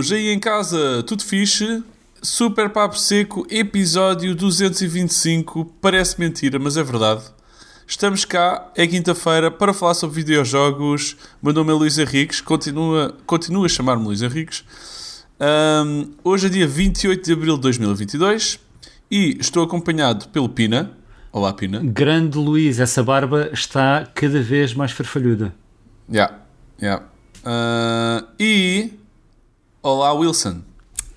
todos, aí em casa, tudo fixe? Super Papo Seco, episódio 225. Parece mentira, mas é verdade. Estamos cá, é quinta-feira, para falar sobre videojogos. Meu nome é Luís Henriques, continua, continua a chamar-me Luís Henriques. Um, hoje é dia 28 de abril de 2022 e estou acompanhado pelo Pina. Olá, Pina. Grande Luís, essa barba está cada vez mais farfalhuda. Já, yeah, já. Yeah. Uh, e. Olá, Wilson.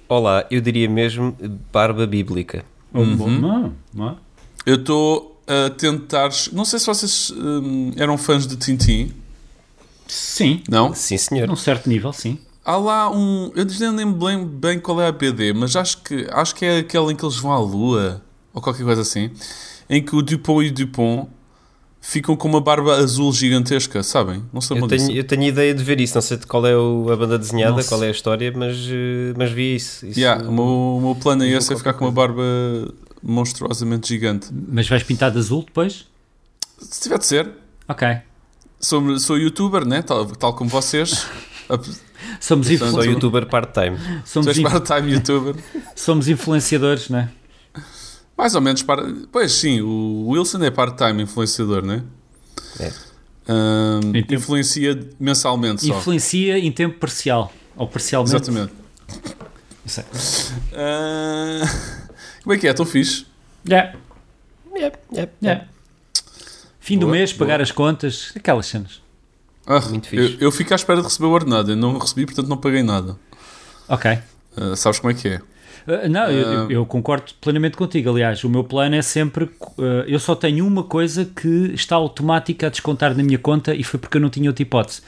Olá, eu diria mesmo barba bíblica. Uhum. Não, não. Eu estou a tentar. Não sei se vocês um, eram fãs de Tintin. Sim. Não? Sim, senhor. Num certo nível, sim. Há lá um. Eu não lembro bem, bem qual é a BD, mas acho que, acho que é aquela em que eles vão à Lua ou qualquer coisa assim. Em que o Dupont e o Dupont ficam com uma barba azul gigantesca, sabem? Não sei eu tenho, eu tenho ideia de ver isso, não sei de qual é o, a banda desenhada, Nossa. qual é a história, mas, eh, mas vi isso. isso yeah, o, meu, o meu plano é esse, é ficar com uma barba monstruosamente gigante. Mas vais pintar de azul depois? Se tiver de ser. Ok. Sou, sou youtuber, né? tal, tal como vocês. Somos influ... Sou youtuber part-time. Somos part-time youtuber. Somos influenciadores, não é? Mais ou menos para. Pois sim, o Wilson é part-time influenciador, não é? É. Um, tempo... Influencia mensalmente só. Influencia em tempo parcial. Ou parcialmente. Exatamente. Sei. Uh... Como é que é? Estou fixe? Yeah. Yeah, yeah, yeah. Fim boa, do mês, pagar as contas, aquelas cenas. Ah, Muito fixe. Eu, eu fico à espera de receber o ordenado. Eu não recebi, portanto não paguei nada. Ok. Uh, sabes como é que é? Uh, não, uh, eu, eu, concordo plenamente contigo. Aliás, o meu plano é sempre. Uh, eu só tenho uma coisa que está automática a descontar na minha conta e foi porque eu não tinha outra hipótese.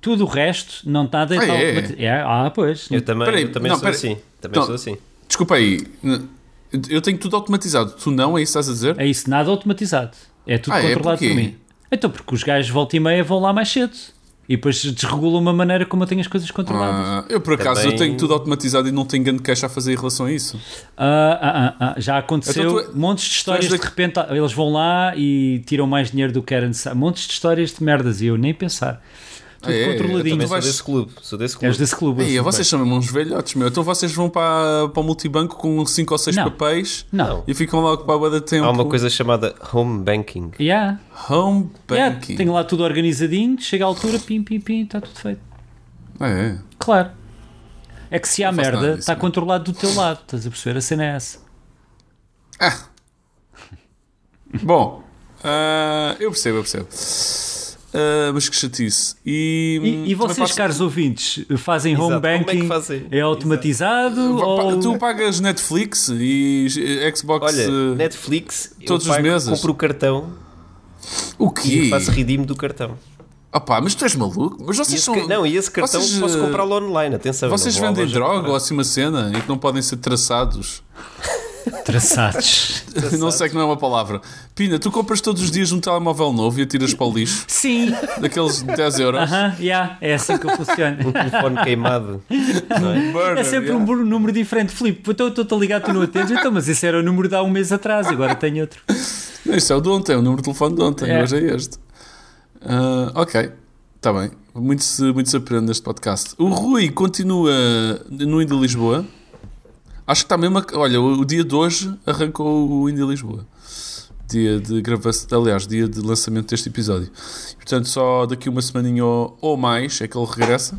Tudo o resto não está a ah, é? é? Ah, pois. Eu também, eu também não, sou assim. Também não, sou assim. Desculpa aí. Eu tenho tudo automatizado. Tu não? É isso que estás a dizer? É isso, nada automatizado. É tudo ah, é? controlado é por mim. Então, porque os gajos volta e meia vão lá mais cedo. E depois desregula uma maneira como eu tenho as coisas controladas. Ah, eu, por acaso, Também... eu tenho tudo automatizado e não tenho grande queixa a fazer em relação a isso. Ah, ah, já aconteceu então, tu, montes de histórias, de repente eles vão lá e tiram mais dinheiro do que querem. Montes de histórias de merdas e eu nem pensar. Tudo é, controladinho. Eu sou desse clube. Sou desse clube. És desse clube. Ei, vocês são uns velhotes, meu. Então vocês vão para, para o multibanco com 5 ou 6 papéis não. e ficam lá com a da tempo. Há uma coisa chamada home banking. Yeah. Home banking. Yeah, tenho lá tudo organizadinho, chega à altura, pim, pim, pim, está tudo feito. É. Claro. É que se há merda, está controlado do teu lado. Estás a perceber? A cena é essa. Ah. Bom, uh, eu percebo, eu percebo. Uh, mas que chatice. E, e, e vocês, caros ouvintes, fazem Exato. home banking? É, é, automatizado? Ou... Tu pagas Netflix e Xbox Olha, Netflix todos os meses? Compro o cartão. O quê? E faço redeem do cartão. Opá, mas tu és maluco? Mas vocês são... Não, e esse cartão vocês, posso comprá-lo online, atenção. Vocês vendem droga ou assim uma cena em que não podem ser traçados? Traçados. não sei que não é uma palavra. Pina, tu compras todos os dias um telemóvel novo e atiras para o lixo? Sim. Daqueles 10 euros? Aham, uh -huh, yeah, é assim que funciona. um telefone queimado. É? Burner, é sempre yeah. um número diferente. Filipe, então estou-te a ligar, tu não atendes. Então, mas esse era o número de há um mês atrás, agora tenho outro. Não, isso é o de ontem, é o número de telefone de ontem, yeah. hoje é este. Uh, ok, está bem. Muito se, muito se aprende neste podcast. O Rui continua no Indy Lisboa. Acho que está mesmo. A, olha, o, o, dia de hoje arrancou o Indy Lisboa. Dia de gravação, aliás, dia de lançamento deste episódio. Portanto, só daqui uma semaninha ou, ou mais é que ele regressa.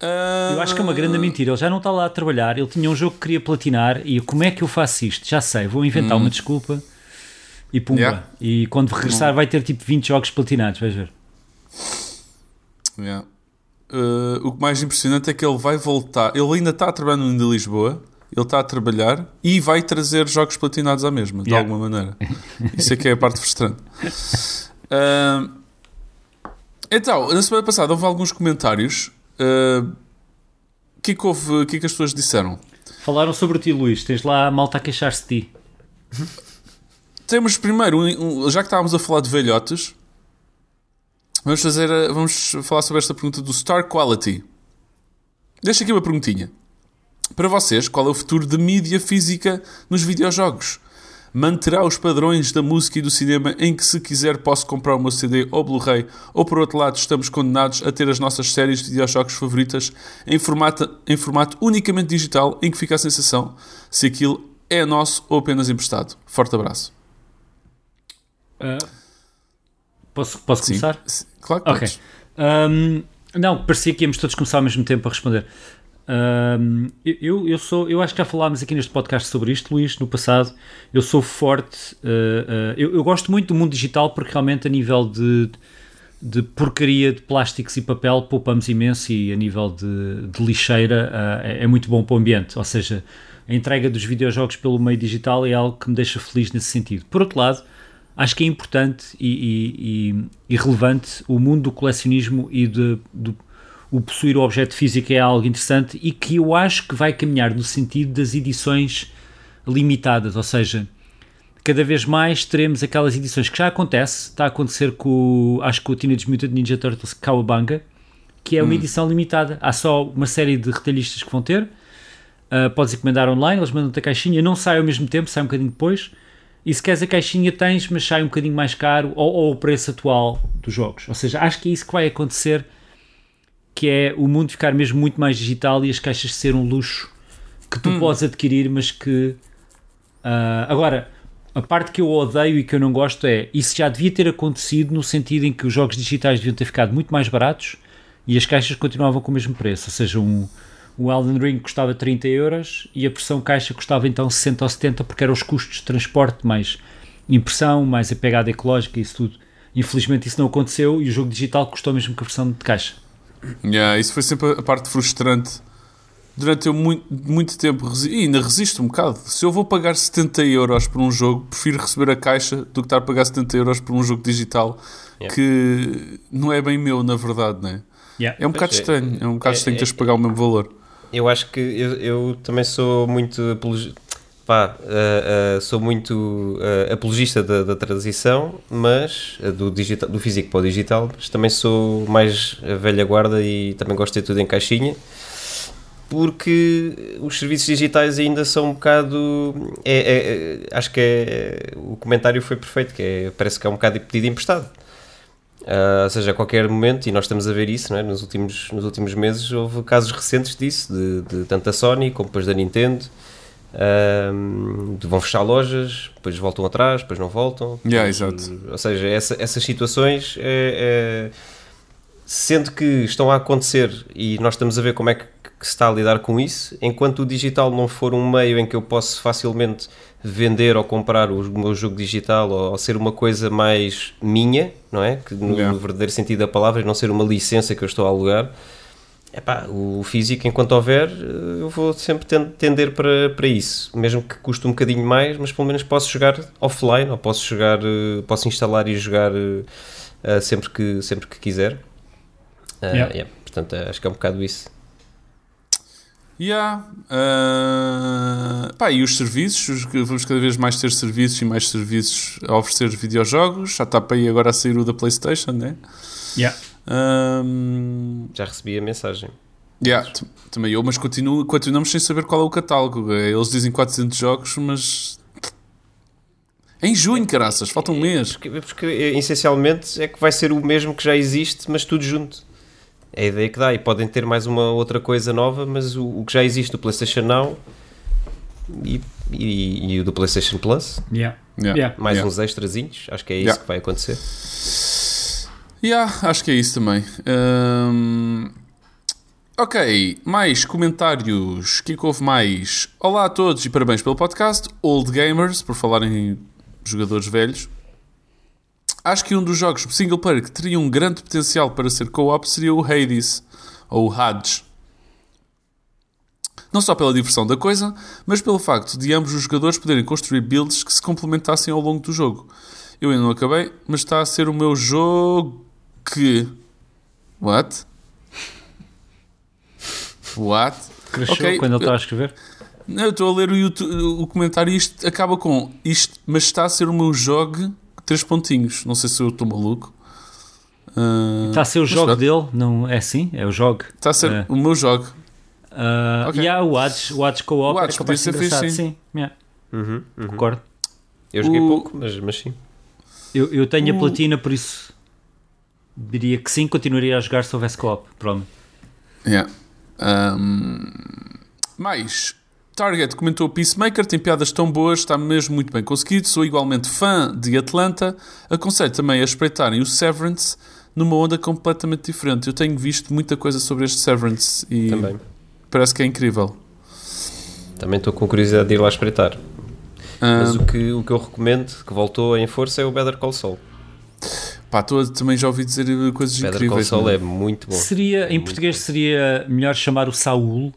Uh... Eu acho que é uma grande ah, mentira. Ele já não está lá a trabalhar. Ele tinha um jogo que queria platinar. E como é que eu faço isto? Já sei, vou inventar hum. uma desculpa e pumba. Yeah. E quando regressar, vai ter tipo 20 jogos platinados. Vais ver. Yeah. Uh, o que mais impressionante é que ele vai voltar. Ele ainda está a trabalhar no de Lisboa. Ele está a trabalhar e vai trazer jogos platinados à mesma, de yeah. alguma maneira. Isso é que é a parte frustrante. Uh, então, na semana passada houve alguns comentários. O uh, que, é que, houve, que é que as pessoas disseram? Falaram sobre ti, Luís. Tens lá a malta a queixar-se de ti. Temos primeiro, um, um, já que estávamos a falar de velhotes, Vamos fazer, vamos falar sobre esta pergunta do Star Quality. Deixa aqui uma perguntinha. Para vocês, qual é o futuro da mídia física nos videojogos? manterá os padrões da música e do cinema em que se quiser posso comprar o meu CD ou Blu-ray ou por outro lado estamos condenados a ter as nossas séries de videojogos favoritas em formato, em formato unicamente digital em que fica a sensação se aquilo é nosso ou apenas emprestado. Forte abraço. Uh, posso, posso começar? Sim, claro que Ok. Um, não, parecia que íamos todos começar ao mesmo tempo a responder. Um, eu, eu, sou, eu acho que já falámos aqui neste podcast sobre isto, Luís, no passado. Eu sou forte, uh, uh, eu, eu, gosto muito do mundo digital porque realmente a nível de, de porcaria de plásticos e papel poupamos imenso e a nível de, de lixeira uh, é, é, muito bom para o ambiente. Ou seja, a entrega dos videojogos pelo meio digital é algo que me deixa feliz nesse sentido. Por outro lado, acho que é importante e, e, e relevante o mundo do colecionismo e de, do o possuir o objeto físico é algo interessante e que eu acho que vai caminhar no sentido das edições limitadas, ou seja, cada vez mais teremos aquelas edições que já acontece, está a acontecer com, acho que o Teenage Mutant Ninja Turtles Cowabunga, que é uma hum. edição limitada, há só uma série de retalhistas que vão ter, uh, podes encomendar online, eles mandam-te a caixinha, não sai ao mesmo tempo, sai um bocadinho depois, e se queres a caixinha tens, mas sai um bocadinho mais caro, ou, ou o preço atual dos jogos, ou seja, acho que é isso que vai acontecer que é o mundo ficar mesmo muito mais digital e as caixas ser um luxo que tu hum. podes adquirir, mas que. Uh, agora, a parte que eu odeio e que eu não gosto é isso já devia ter acontecido no sentido em que os jogos digitais deviam ter ficado muito mais baratos e as caixas continuavam com o mesmo preço. Ou seja, um, um Elden Ring custava 30 euros e a versão caixa custava então 60 ou 70 porque eram os custos de transporte, mais impressão, mais a pegada ecológica e isso tudo. Infelizmente isso não aconteceu e o jogo digital custou mesmo que a versão de caixa. Yeah, isso foi sempre a parte frustrante. Durante eu muito, muito tempo, e ainda resisto um bocado. Se eu vou pagar 70 euros por um jogo, prefiro receber a caixa do que estar a pagar 70 euros por um jogo digital yeah. que não é bem meu, na verdade, não é? Yeah. É um bocado é, estranho, é um bocado é, estranho é, teres de pagar o mesmo valor. Eu acho que eu, eu também sou muito pá, uh, uh, sou muito uh, apologista da, da, transição, mas do, digital, do físico para o digital, mas também sou mais velha guarda e também gosto de ter tudo em caixinha, porque os serviços digitais ainda são um bocado. É, é, é, acho que é, o comentário foi perfeito, que é, parece que é um bocado pedido emprestado. Uh, ou seja, a qualquer momento, e nós estamos a ver isso, é? nos, últimos, nos últimos meses, houve casos recentes disso, de, de tanto da Sony como depois da Nintendo, um, vão fechar lojas, depois voltam atrás, depois não voltam. Yeah, exato. Ou seja, essa, essas situações, é, é, sendo que estão a acontecer e nós estamos a ver como é que, que, se está a lidar com isso, enquanto o digital não for um meio em que eu posso facilmente vender ou comprar o meu jogo digital ou, ou ser uma coisa mais minha, não é? Que no, yeah. verdadeiro sentido da palavra, não ser uma licença que eu estou a alugar Epá, o físico, enquanto houver, eh, eu vou sempre tender para, para isso. Mesmo que custe um bocadinho mais, mas pelo menos posso jogar offline, ou posso jogar, eh, posso instalar e jogar uh, sempre, que, sempre que quiser. Uh, yeah. Yeah. Portanto, acho que é um bocado isso. Yeah. Uh, pá, e os serviços, vamos cada vez mais ter serviços e mais serviços a oferecer videojogos. Já está para aí agora a sair o da PlayStation, né? Yeah. Um... Já recebi a mensagem. Yeah, também eu, mas continuo, continuamos sem saber qual é o catálogo. Eles dizem 400 jogos, mas. Em junho, caraças, falta um é, mês. Porque, porque essencialmente é que vai ser o mesmo que já existe, mas tudo junto. É a ideia que dá. E podem ter mais uma outra coisa nova, mas o, o que já existe do PlayStation Now e, e, e o do PlayStation Plus. Yeah. Yeah. Mais yeah. uns extrazinhos. Acho que é isso que vai acontecer. Yeah, acho que é isso também. Um, ok, mais comentários. O que é que houve mais? Olá a todos e parabéns pelo podcast. Old Gamers, por falar em jogadores velhos. Acho que um dos jogos single player que teria um grande potencial para ser co-op seria o Hades, ou o Hades. Não só pela diversão da coisa, mas pelo facto de ambos os jogadores poderem construir builds que se complementassem ao longo do jogo. Eu ainda não acabei, mas está a ser o meu jogo que. What? What? Cresceu okay. quando ele está a escrever? Não, eu estou a ler o, YouTube, o comentário e isto acaba com isto, mas está a ser o meu jogo três pontinhos. Não sei se eu estou maluco. Uh, está a ser o jogo dele, não é assim? É o jogo. Está a ser é. o meu jogo. Uh, okay. E há o Watch, o Watch Co-op. O Watch é podia ser fixe, sim. sim. Yeah. Uhum, uhum. Concordo. Eu joguei o... pouco, mas, mas sim. Eu, eu tenho o... a platina, por isso diria que sim, continuaria a jogar se houvesse co-op, pronto. Yeah. Um... Mais, Target comentou Peacemaker, tem piadas tão boas, está mesmo muito bem conseguido. Sou igualmente fã de Atlanta. Aconselho também a espreitarem o Severance numa onda completamente diferente. Eu tenho visto muita coisa sobre este Severance e também. parece que é incrível. Também estou com curiosidade de ir lá espreitar. Mas o que, o que eu recomendo, que voltou em força, é o Better Call Saul. Pá, tô, também já ouvi dizer coisas Better incríveis. Better Call Saul é muito bom. Seria, é em português bom. seria melhor chamar o Saul.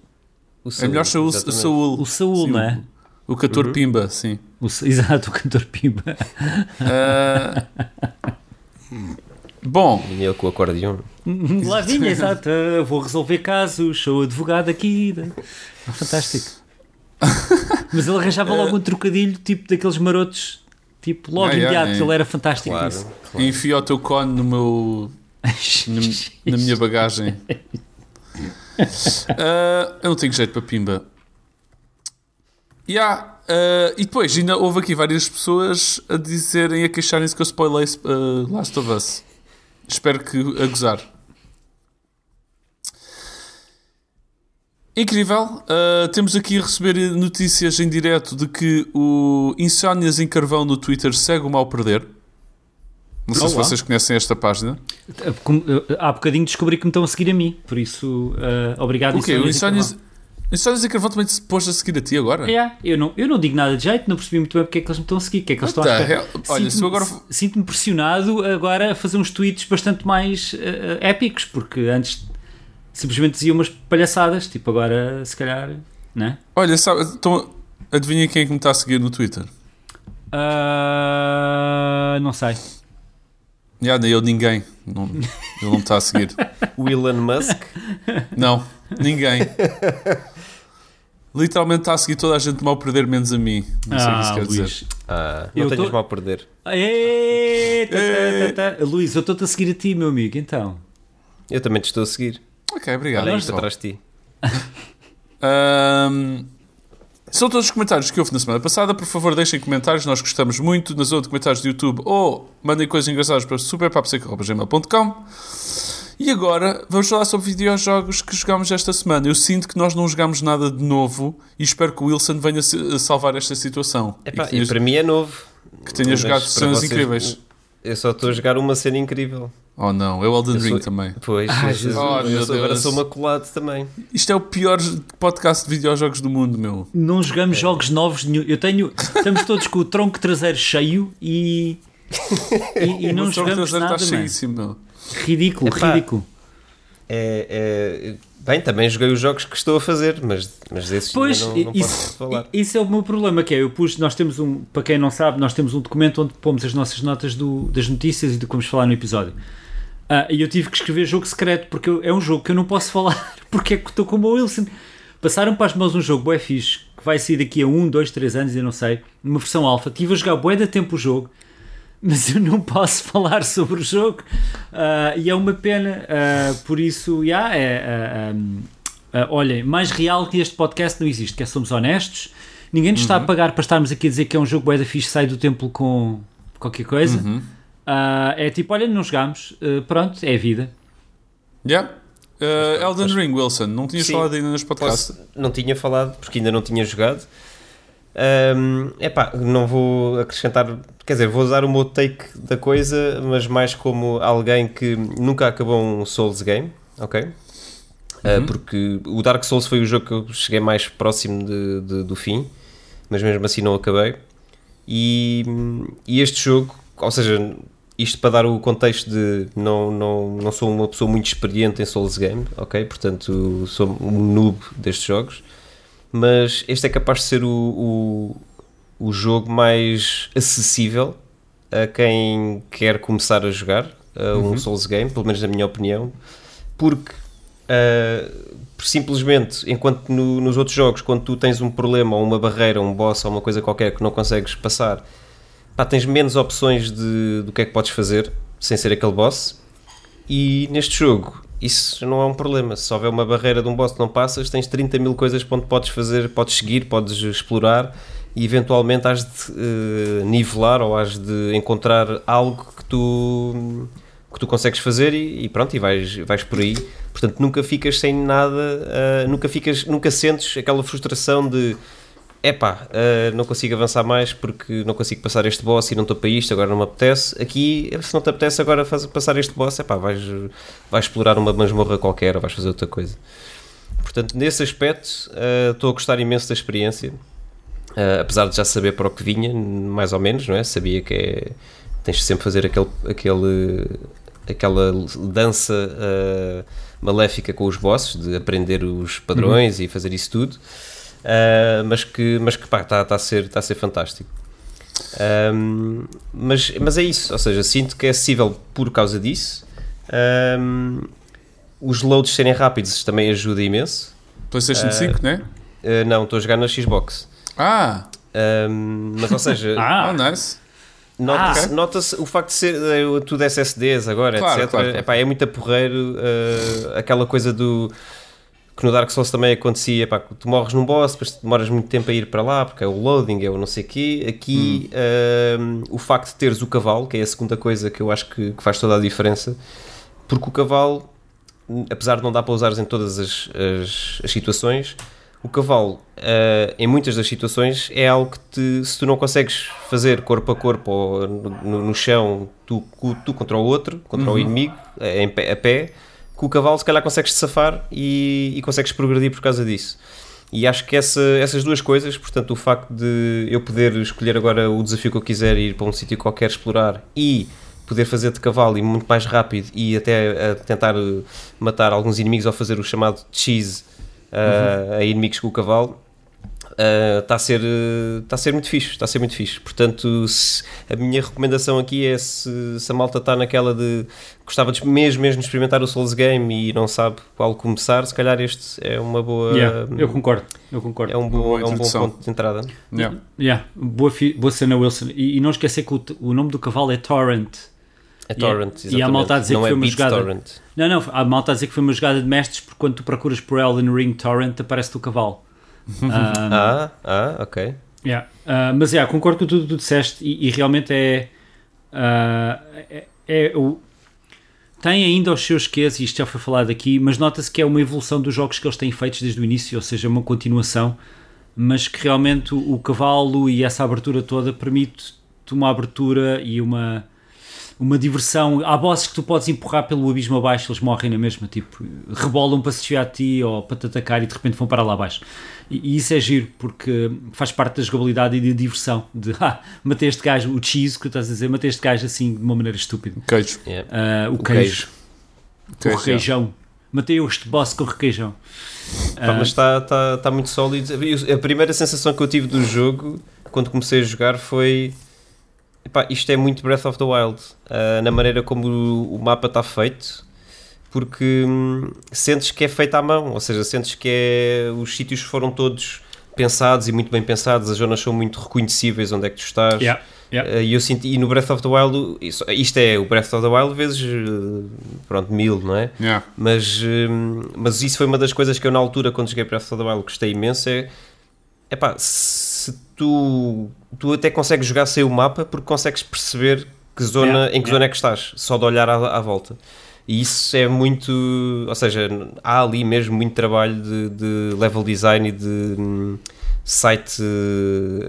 O Saul, é melhor chamar o Saul. O Saul, não é? O cantor uhum. Pimba, sim. O, exato, o cantor Pimba. Uh, bom. Vinha ele com o acordeão. Lá vinha, exato. Vou resolver casos, sou advogado aqui. Fantástico. Mas ele arranjava logo um trocadilho, tipo daqueles marotos, tipo logo ah, imediato. Yeah, yeah. Ele era fantástico claro, isso. Claro. Enfia o teu cone no meu. na, na minha bagagem. Uh, eu não tenho jeito para pimba. Yeah, uh, e depois ainda houve aqui várias pessoas a dizerem, a queixarem-se que eu spoilei uh, Last of Us. Espero que a gozar. Incrível. Uh, temos aqui a receber notícias em direto de que o Insónias em Carvão no Twitter segue o mal perder. Não sei se vocês conhecem esta página. Há bocadinho descobri que me estão a seguir a mim, por isso, uh, obrigado. O quê? O Insónias, em Carvão também se pôs a seguir a ti agora? É, eu não, eu não digo nada de jeito, não percebi muito bem porque é que eles me estão a seguir, o que é que eles estão a esperar. Olha, se agora... Sinto-me pressionado agora a fazer uns tweets bastante mais uh, épicos, porque antes simplesmente dizia umas palhaçadas, tipo agora se calhar, né? Olha, sabe, então, adivinha quem é que me está a seguir no Twitter? Uh, não sei. Já, nem eu ninguém. Não, ele não me está a seguir. o Elon Musk? Não, ninguém. Literalmente está a seguir toda a gente mal perder, menos a mim. Não sei o que isso ah, quer Luís. dizer. Ah, não eu tenhas tô... mal perder. Eita, tá, tá, tá. Luís, eu estou-te a seguir a ti, meu amigo, então. Eu também te estou a seguir. Ok, obrigado. Olha isto atrás de ti. um, são todos os comentários que houve na semana passada. Por favor, deixem comentários, nós gostamos muito. Na zona de comentários do YouTube ou mandem coisas engraçadas para superpaposeco.gmail.com. E agora vamos falar sobre videojogos que jogámos esta semana. Eu sinto que nós não jogámos nada de novo e espero que o Wilson venha salvar esta situação. Epá, e, e para mim é novo. Que tenha jogado cenas incríveis. Eu só estou a jogar uma cena incrível. Oh não, é o Elden Ring sou... também. Pois, ah, Jesus, oh, eu sou, agora sou maculado também. Isto é o pior podcast de videojogos do mundo, meu. Não jogamos é. jogos novos nenhum. Eu tenho. Estamos todos com o tronco traseiro cheio e. E, e não o jogamos nada. Está cheíssimo, meu. Ridículo, Epá, ridículo. É, é, bem, também joguei os jogos que estou a fazer, mas, mas esses pois, não, não isso, posso falar. Isso é o meu problema, que é, eu pus, nós temos um, para quem não sabe, nós temos um documento onde pomos as nossas notas do, das notícias e do que vamos falar no episódio. Uh, e eu tive que escrever jogo secreto, porque eu, é um jogo que eu não posso falar, porque é que estou como o Wilson. Passaram para as mãos um jogo bué fixe, que vai sair daqui a 1, 2, 3 anos, eu não sei, numa versão alfa. Estive a jogar bué da tempo o jogo, mas eu não posso falar sobre o jogo. Uh, e é uma pena, uh, por isso, yeah, é, um, olhem, mais real que este podcast não existe, que é somos honestos. Ninguém nos uhum. está a pagar para estarmos aqui a dizer que é um jogo bué da fixe, sai do templo com qualquer coisa. Uhum. Uh, é tipo, olha, não jogámos, uh, pronto, é a vida. Yeah. Uh, Elden Ring, Wilson, não tinhas sim, falado ainda nos podcasts? Posso, não tinha falado, porque ainda não tinha jogado. Um, epá, não vou acrescentar, quer dizer, vou usar o meu take da coisa, mas mais como alguém que nunca acabou um Souls game, ok? Uhum. Uh, porque o Dark Souls foi o jogo que eu cheguei mais próximo de, de, do fim, mas mesmo assim não acabei. E, e este jogo, ou seja, isto para dar o contexto de não, não, não sou uma pessoa muito experiente em Souls Game, ok? Portanto, sou um noob destes jogos, mas este é capaz de ser o, o, o jogo mais acessível a quem quer começar a jogar uh, um uhum. Souls Game, pelo menos na minha opinião, porque uh, simplesmente, enquanto no, nos outros jogos, quando tu tens um problema ou uma barreira, um boss ou uma coisa qualquer que não consegues passar pá, tens menos opções de, do que é que podes fazer sem ser aquele boss. E neste jogo, isso não é um problema. Se houver uma barreira de um boss que não passas, tens 30 mil coisas para onde podes fazer, podes seguir, podes explorar. e eventualmente has de uh, nivelar ou has de encontrar algo que tu que tu consegues fazer e, e, pronto, e vais, vais por aí. Portanto, nunca ficas sem nada, uh, nunca ficas, nunca sentes aquela frustração de epá, uh, não consigo avançar mais porque não consigo passar este boss e não estou para isto, agora não me apetece. Aqui, se não te apetece agora faz, passar este boss, epá, vais, vais explorar uma masmorra qualquer ou vais fazer outra coisa. Portanto, nesse aspecto, uh, estou a gostar imenso da experiência. Uh, apesar de já saber para o que vinha, mais ou menos, não é? Sabia que é, tens de sempre fazer aquele, aquele, aquela dança uh, maléfica com os bosses, de aprender os padrões uhum. e fazer isso tudo, uh, mas que, mas que pá, está tá a, ser, tá a ser fantástico. Um, mas, mas é isso, ou seja, sinto que é acessível por causa disso. Um, os loads serem rápidos também ajuda imenso. PlayStation uh, 5, né? Uh, não, estou a jogar na Xbox. Ah! Um, mas ou seja, ah, oh, nice. Nota-se, ah. nota o facto de ser uh, tudo SSDs agora, claro, etc. Claro. Epá, é muito porreiro uh, aquela coisa do que no Dark Souls também acontecia, epá, tu morres num boss, depois demoras muito tempo a ir para lá, porque é o loading, é o não sei o quê. Aqui hum. o facto de teres o cavalo, que é a segunda coisa que eu acho que, que faz toda a diferença, porque o cavalo, apesar de não dar para usar em todas as, as, as situações, o cavalo, uh, em muitas das situações, é algo que te, se tu não consegues fazer corpo a corpo ou no, no chão, tu, tu, contra o outro, contra uhum. o inimigo, pé, a pé, com o cavalo se calhar consegues safar e, e consegues progredir por causa disso. E acho que essa, essas duas coisas, portanto, o facto de eu poder escolher agora o desafio que eu quiser ir para um sítio qualquer explorar e poder fazer de cavalo e muito mais rápido e até tentar matar alguns inimigos ou fazer o chamado cheese uhum. a inimigos com o cavalo. Está uh, a, ser, uh, a ser muito fixe, está a ser muito fixe. Portanto, se, a minha recomendação aqui é se, se a malta está naquela de gostava de, mesmo, mesmo de experimentar o Souls Game e não sabe qual começar, se calhar este é uma boa. Yeah, eu concordo, eu concordo. É um, bom, é um bom ponto de entrada. Yeah. Yeah, boa, boa cena, Wilson. E, e não esquecer que o, o nome do cavalo é Torrent. É Torrent, e, e a malta a dizer não que foi é uma jogada. Torrent. Não, não, a malta a dizer que foi uma jogada de mestres porque quando tu procuras por Elden Ring Torrent aparece-te o cavalo. Um, ah, ah, ok. Yeah. Uh, mas yeah, concordo com tudo que tu disseste e, e realmente é, uh, é, é, o, tem ainda os seus quês, e isto já foi falado aqui, mas nota-se que é uma evolução dos jogos que eles têm feitos desde o início, ou seja, uma continuação, mas que realmente o, o cavalo e essa abertura toda permite-te uma abertura e uma uma diversão. Há bosses que tu podes empurrar pelo abismo abaixo, eles morrem na mesma, tipo, rebolam para se desviar de ti ou para te atacar e de repente vão parar lá abaixo. E, e isso é giro, porque faz parte da jogabilidade e da diversão. De, ah, matei este gajo, o cheese que tu estás a dizer, matei este gajo assim de uma maneira estúpida. Queijo. Yeah. Uh, o, o, queijo. queijo. O requeijão. Matei este boss com requeijão. Pá, uh, mas está tá, tá muito sólido. A primeira sensação que eu tive do jogo, quando comecei a jogar, foi Epá, isto é muito Breath of the Wild, uh, na maneira como o, o mapa está feito, porque hum, sentes que é feito à mão, ou seja, sentes que é, os sítios foram todos pensados e muito bem pensados, as zonas são muito reconhecíveis onde é que tu estás. Yeah, yeah. Uh, e eu senti, e no Breath of the Wild, isso, isto é o Breath of the Wild vezes, pronto, mil, não é? Yeah. Mas, hum, mas isso foi uma das coisas que eu na altura, quando cheguei a Breath of the Wild, gostei imenso, é, epá, se tu, tu até consegues jogar sem o mapa porque consegues perceber que zona, em que zona é que estás, só de olhar à, à, volta. E isso é muito. Ou seja, há ali mesmo muito trabalho de, de level design e de hum, site.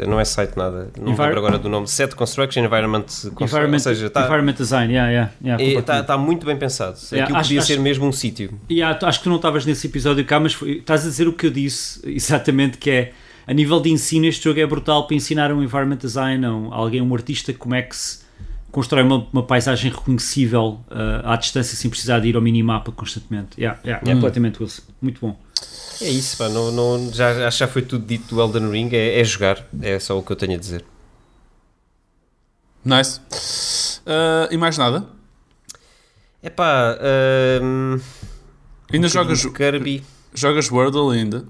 Não é site nada, não Envir lembro agora do nome. Set Construction, Environment, environment, seja, tá, environment Design, yeah, yeah, yeah, está tá muito bem pensado. Yeah, Aquilo acho, podia acho, ser mesmo um sítio. Yeah, acho que tu não estavas nesse episódio cá, mas foi, estás a dizer o que eu disse, exatamente, que é a nível de ensino, este jogo é brutal para ensinar um environment design a alguém, um artista, como é que se constrói uma, uma paisagem reconhecível uh, à distância sem precisar de ir ao minimapa constantemente. Yeah, yeah, hum. Completamente, Wilson. Muito bom. É isso, pá, não, não, já, já foi tudo dito do Elden Ring, é, é jogar, é só o que eu tenho a dizer. Nice. Uh, e mais nada? É pá. Uh, ainda um jogas Kirby. Jogas Wordle ainda?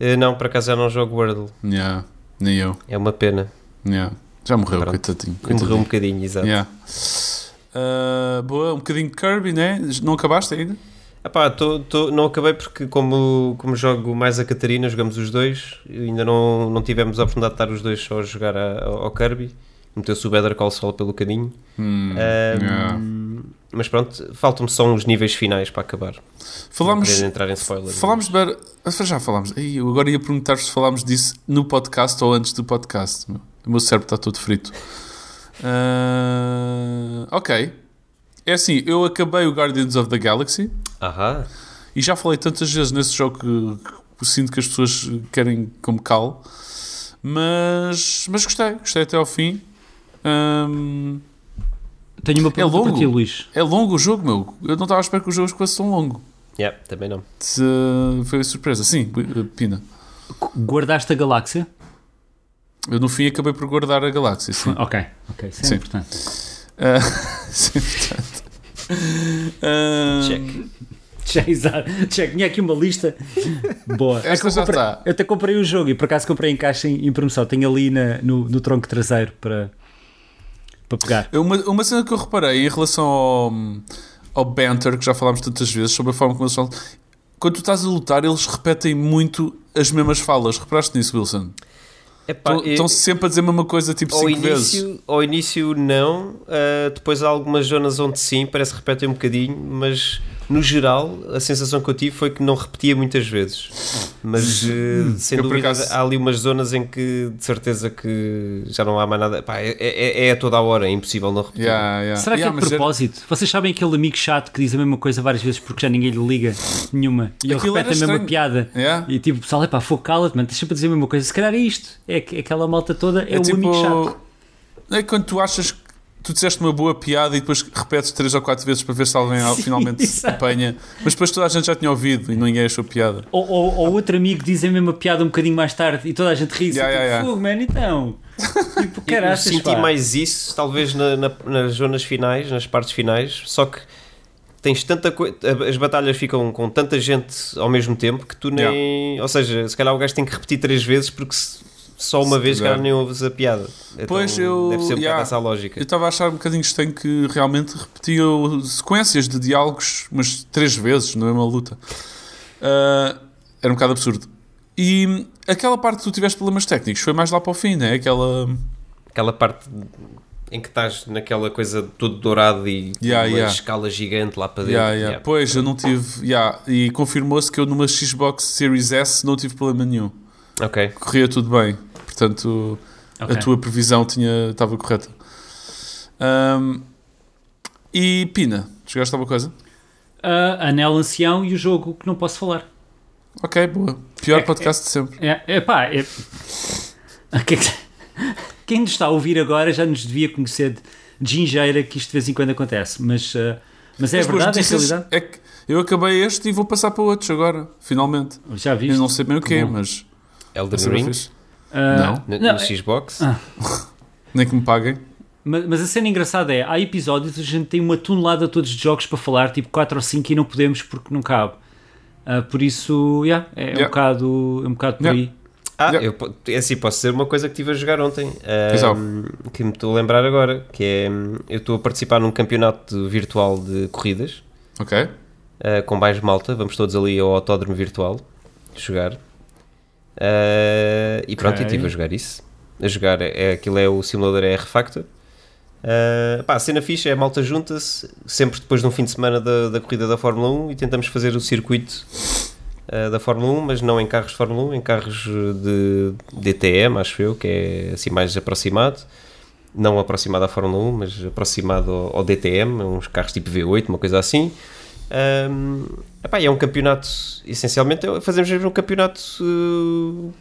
Uh, não, por acaso já não jogo Wordle. Yeah, nem eu. É uma pena. Yeah. Já morreu, Pronto. coitadinho, coitadinho. Morreu um bocadinho, exato. Yeah. Uh, boa, um bocadinho de Kirby, né? Não acabaste ainda? Epá, tô, tô, não acabei porque como, como jogo mais a Catarina, jogamos os dois, ainda não, não tivemos a oportunidade de estar os dois só a jogar a, ao Kirby, meteu-se o Better Call Saul pelo caminho. Um, yeah. Mas pronto, faltam-me só uns níveis finais para acabar. Falámos, entrar em spoilers. falámos Better... ah, Já falámos. Eu agora ia perguntar se falámos disso no podcast ou antes do podcast. O meu cérebro está todo frito. Ah, ok. É assim, eu acabei o Guardians of the Galaxy Ahá, e já falei tantas vezes nesse jogo que, sinto que as pessoas querem como cal. Mas, mas gostei, gostei até ao fim. Ahm, Tenho uma pergunta longo? para ti, Luís. é longo o jogo, meu. Eu não estava à espera que o jogo fosse tão longo. yeah, também não. Se- foi surpresa. Sim, Pina. Guardaste a galáxia? Eu no fim acabei por guardar a galáxia, sim. Ok, ok, isso é Sim. importante. Sim, portanto. Ah, Check. Exato. Já tinha aqui uma lista boa. É Esta que eu, já comprei, está. eu até comprei o jogo e por acaso comprei em caixa em, em promoção. Tenho ali na- no, no tronco traseiro para, para pegar. Uma, uma cena que eu reparei em relação ao, ao banter, que já falámos tantas vezes, sobre a forma como eles falam. Quando tu estás a lutar, eles repetem muito as mesmas falas. Reparaste nisso, Wilson? Estão sempre a dizer a mesma coisa, tipo ao, 5 vezes. início, ao início não, ah, depois há algumas zonas onde sim, parece que repetem um bocadinho, mas no geral a sensação que eu tive foi que não repetia muitas vezes. Mas eh, sem eu por dúvida acaso- há ali umas zonas em que de certeza que já não há mais nada. Pá, é, é, é a toda a hora, é impossível não repetir. Yeah, yeah. Será que Yeah, é de mas era- propósito? Vocês sabem aquele amigo chato que diz a mesma coisa várias vezes porque já ninguém lhe liga nenhuma e ele repete a mesma estranho. piada? Yeah. E tipo, pessoal, é pá, fogo, cala-te, mano, estás sempre a dizer a mesma coisa. Se calhar é isto. É que aquela malta toda é, É o tipo. amigo chato. É quando tu achas que tu disseste uma boa piada e depois repetes três ou quatro vezes para ver se alguém Sim, finalmente exato. apanha, mas depois toda a gente já tinha ouvido e ninguém achou piada. Ou, ou, ou outro amigo diz a mesma piada um bocadinho mais tarde e toda a gente ri. Yeah, tipo, yeah, yeah. Fogo, man, então. Tipo, Eu caraças, senti pá. mais isso, talvez na- na- nas zonas finais, nas partes finais, só que tens tanta coisa, as batalhas ficam com tanta gente ao mesmo tempo que tu nem. Ou seja, se calhar o gajo tem que repetir três vezes porque se- só uma Se vez, calhar nem ouves a piada. Então, Pois, eu- Deve ser um yeah. essa a lógica. Eu estava a achar um bocadinho estranho que realmente repetiu sequências de diálogos umas três vezes na mesma luta. Ah, era um bocado absurdo. E aquela parte que tu tiveste problemas técnicos foi mais lá para o fim, né? Aquela. Aquela parte em que estás naquela coisa todo dourado e Yeah, uma yeah. escala gigante lá para dentro. Yeah. Yeah. Pois, eu não tive. Yeah. E confirmou-se que eu numa Xbox Series S não tive problema nenhum. Ok. Corria tudo bem. Portanto, Ok. a tua previsão tinha, estava correta. Ahm, e Pina, chegaste a alguma coisa? Ah, Anel Ancião e o jogo que não posso falar. Ok, boa. Pior É- podcast de sempre. É, é pá, é... Que- Quem nos está a ouvir agora já nos devia conhecer de gingeira que isto de vez em quando acontece, mas, ah, mas é As boas verdade, é realidade. é que eu acabei este e vou passar para outros agora, finalmente. Já viste? Eu não sei bem o Que é, mas. Elden bem Ring Ah, no, não, no Xbox. Ah. Nem que me paguem. Mas, mas a cena engraçada é, há episódios a gente tem uma tonelada todos de jogos para falar, tipo 4 ou 5 e não podemos porque não cabe. Ah, por isso, yeah, é, um Yeah. bocado, é um bocado por Yeah. aí. Ah, Yeah. eu, é assim, posso dizer uma coisa que estive a jogar ontem, é. ahm, que me estou a lembrar agora, que é, eu estou a participar num campeonato virtual de corridas, Ok? ah, com mais malta, vamos todos ali ao autódromo virtual, jogar, Ah, e pronto, Ok. e estive a jogar isso, a jogar, é, aquilo é o simulador R Factor, Ah, pá, a cena fixa é a malta junta-se, sempre depois de um fim de semana da, da corrida da Fórmula 1 e tentamos fazer o circuito uh, da Fórmula 1, mas não em carros de Fórmula 1, em carros uh, de DTM, acho eu, que é assim mais aproximado. Não aproximado à Fórmula 1, mas aproximado ao, ao DTM, uns carros tipo V8, uma coisa assim. Um, epá, é um campeonato, essencialmente, é- fazemos mesmo um campeonato uh,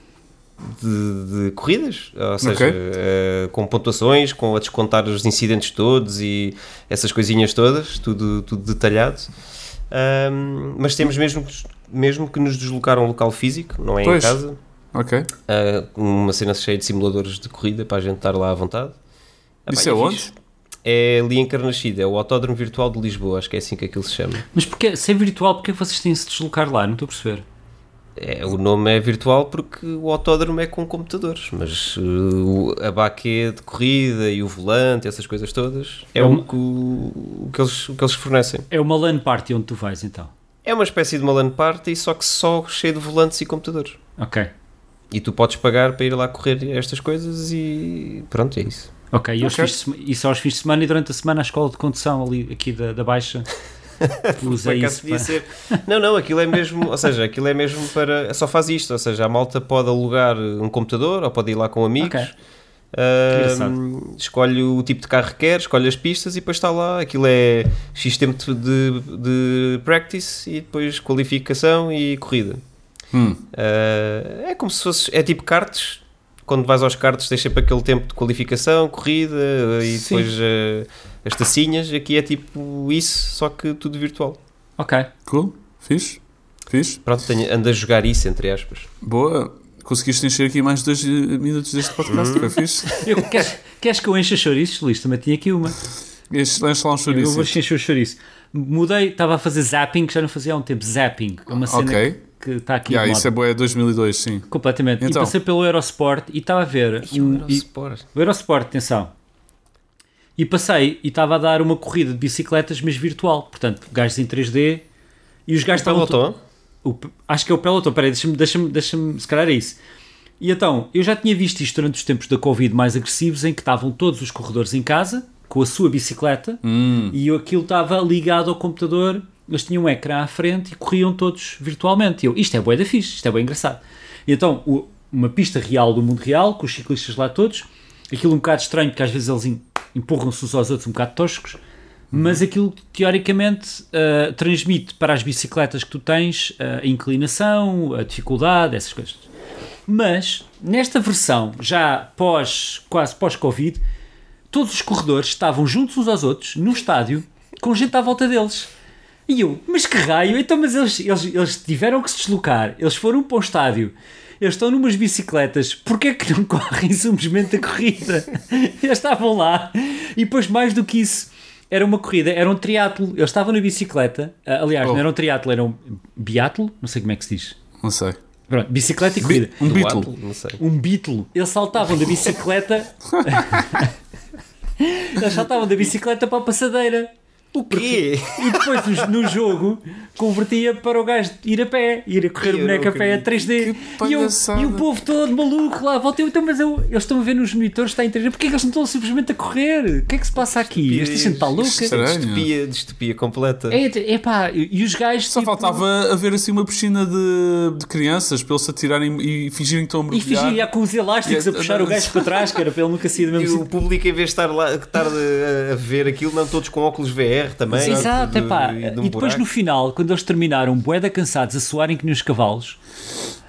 de, de corridas, ou seja, Ok. uh, com pontuações, com a descontar os incidentes todos e essas coisinhas todas, tudo, tudo detalhado. Um, mas temos mesmo, que- mesmo que nos deslocar a um local físico, não é Pois. em casa, Ok. uh, uma cena cheia de simuladores de corrida para a gente estar lá à vontade. Epá, Isso e é fixe. É ali em é o Autódromo Virtual de Lisboa, acho que é assim que aquilo se chama. Mas porque, se é virtual, porque é que vocês têm de se deslocar lá? Não estou a perceber. É, o nome é virtual porque o autódromo é com computadores, mas uh, a baquê de corrida e o volante, essas coisas todas, é É o, que, o que eles, o que eles fornecem. É uma LAN party onde tu vais então. É uma espécie de uma LAN party, só que só cheio de volantes e computadores. Ok. E tu podes pagar para ir lá correr estas coisas e pronto, é isso. Ok, e okay. isso aos fins de semana e durante a semana a escola de condução ali aqui da, da Baixa usa isso. Para... Ser... Não, não, aquilo é mesmo, ou seja, aquilo é mesmo para. Só faz isto, ou seja, a malta pode alugar um computador ou pode ir lá com amigos. Okay. Uh, escolhe o tipo de carro que quer, escolhe as pistas e depois está lá. Aquilo é X tempo de, de practice e depois qualificação e corrida. Hum. Uh, é como se fosse. É tipo karts. Quando vais aos karts, tens sempre aquele tempo de qualificação, corrida e Sim. depois uh, as tacinhas. Aqui é tipo isso, só que tudo virtual. Ok. Cool. Fiz. Fiz. Pronto, tenho, ando a jogar isso, entre aspas. Boa conseguiste encher aqui mais dois minutos deste podcast, foi fixe. Eu, queres, queres que eu encha chouriços, Luís? Também tinha aqui uma. Enche, enche lá um chouriço. Eu vou encher o chouriço. Mudei, estava a fazer zapping, que já não fazia há um tempo. Zapping, é uma cena okay. Que está aqui. Yeah, isso é boa, é 2002, sim. Completamente. Então. E passei pelo Eurosport e estava a ver. E um, o Eurosport? E, o Eurosport, atenção. E passei e estava a dar uma corrida de bicicletas, mas virtual. Portanto, gajos em 3D. E os gajos estavam. O, acho que é o pelotão, peraí, deixa-me, deixa-me, deixa-me, se calhar é isso. E então, eu já tinha visto isto durante os tempos da Covid mais agressivos, em que estavam todos os corredores em casa, com a sua bicicleta, hum. e aquilo estava ligado ao computador, eles tinham um ecrã à frente e corriam todos virtualmente. E eu, isto é bué da fixe, isto é bem engraçado. E então, o, uma pista real do mundo real, com os ciclistas lá todos, aquilo um bocado estranho, porque às vezes eles empurram-se uns aos outros um bocado toscos, mas aquilo teoricamente uh, transmite para as bicicletas que tu tens uh, a inclinação, a dificuldade, essas coisas. Mas nesta versão, já pós, quase pós-Covid, todos os corredores estavam juntos uns aos outros no estádio, com gente à volta deles. E eu, mas que raio? Então, mas eles, eles, eles tiveram que se deslocar, eles foram para o estádio, eles estão numas bicicletas, porquê é que não correm simplesmente a corrida? Eles estavam lá, e depois mais do que isso, era uma corrida, era um triatlo. Eles estavam na bicicleta, ah, aliás, oh. não era um triatlo, era um biatlo, não sei como é que se diz. Não sei. Pronto, bicicleta e corrida. Um Beatle. Não sei. Um Beatle. Eles saltavam da bicicleta. Eles saltavam da bicicleta para a passadeira. O quê? E depois no jogo convertia para o gajo ir a pé, ir a correr o boneco a pé a 3D. E, eu, e, o povo todo maluco lá, volta eu, então, mas eu, eles estão a ver nos monitores, está em 3D, porquê é que eles não estão simplesmente a correr? O que é que se passa aqui? Esta gente está louca. Distopia, distopia completa. É, é pá, e os gajos. Só tipo... faltava haver assim uma piscina de, de crianças para eles se atirarem e fingirem que estão a mergulhar. E fingirem com os elásticos a puxar o gajo para trás, que era para ele nunca sair do mesmo E o público, em vez de estar, lá, estar a ver aquilo, não todos com óculos VR também. Exato, de, epá. De, de um e depois buraco. no final, quando eles terminaram, boeda cansados, a suarem que nem os cavalos,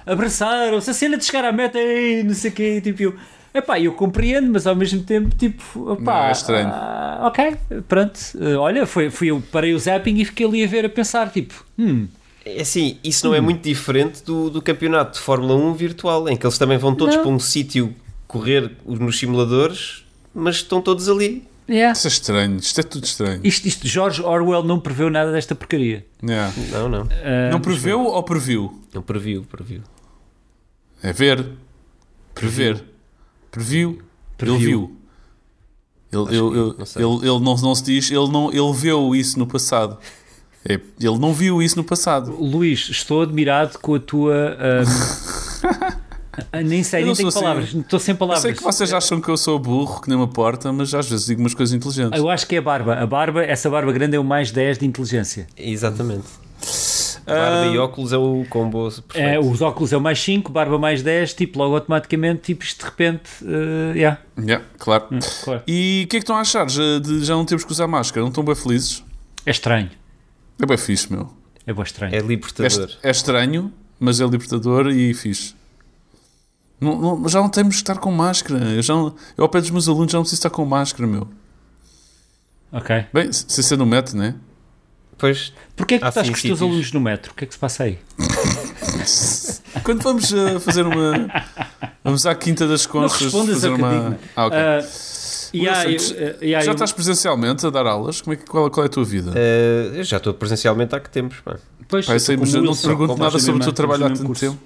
abraçaram-se, a cena de chegar à meta, e não sei o quê, tipo, eu, epá, eu compreendo, mas ao mesmo tempo, tipo, não, é estranho. Ah, ok, pronto, uh, olha, foi, fui eu parei o zapping e fiquei ali a ver, a pensar, tipo, hum. É assim, isso não é hum. é muito diferente do, do campeonato de Fórmula 1 virtual, em que eles também vão todos não. para um sítio correr nos simuladores, mas estão todos ali. Yeah. Isso é estranho, isto é tudo estranho. Isto, isto George Orwell não preveu nada desta porcaria. Yeah. Não, não. Uh, não preveu ou previu? Não previu, previu. É ver. Prever. Previu. previu. Ele viu. Ele, ele, ele, não ele, ele não, não se diz, ele, não, ele viu isso no passado. É, ele não viu isso no passado. Luís, estou admirado com a tua. Um... Ah, nem sei, nem tenho assim. palavras, assim, estou sem palavras. Eu sei que vocês acham que eu sou burro, que nem uma porta, mas às vezes digo umas coisas inteligentes. Eu acho que é a barba. A barba, essa barba grande é o mais 10 de inteligência. Exatamente. Barba uh, e óculos é o combo perfeito. É, os óculos é o mais 5, barba mais 10, tipo, logo automaticamente, tipo, isto de repente, uh, yeah. Yeah, claro. Hum, claro. E o que é que estão a achar de já não termos que usar máscara? Não estão bem felizes? É estranho. É bem fixe, meu. É bem estranho. É libertador. É, é estranho, mas é libertador e fixe. Não, não, já não temos que estar com máscara. Eu, já não, eu ao pé dos meus alunos já não preciso estar com máscara, meu. Ok. Bem, se ser no metro, né? Pois. Porquê é que estás com os teus alunos no metro? O que é que se passa aí? Quando vamos uh, fazer uma. Vamos à Quinta das Conchas. Fazer uma... Ah, ok. Uh, yeah, uh, yeah, já estás presencialmente a dar aulas? Como é, qual, qual é a tua vida? Uh, eu já estou presencialmente há que tempos. Pá. Pois, Pai, sei, mas não te pergunto nada sobre o teu trabalho há tanto tempo.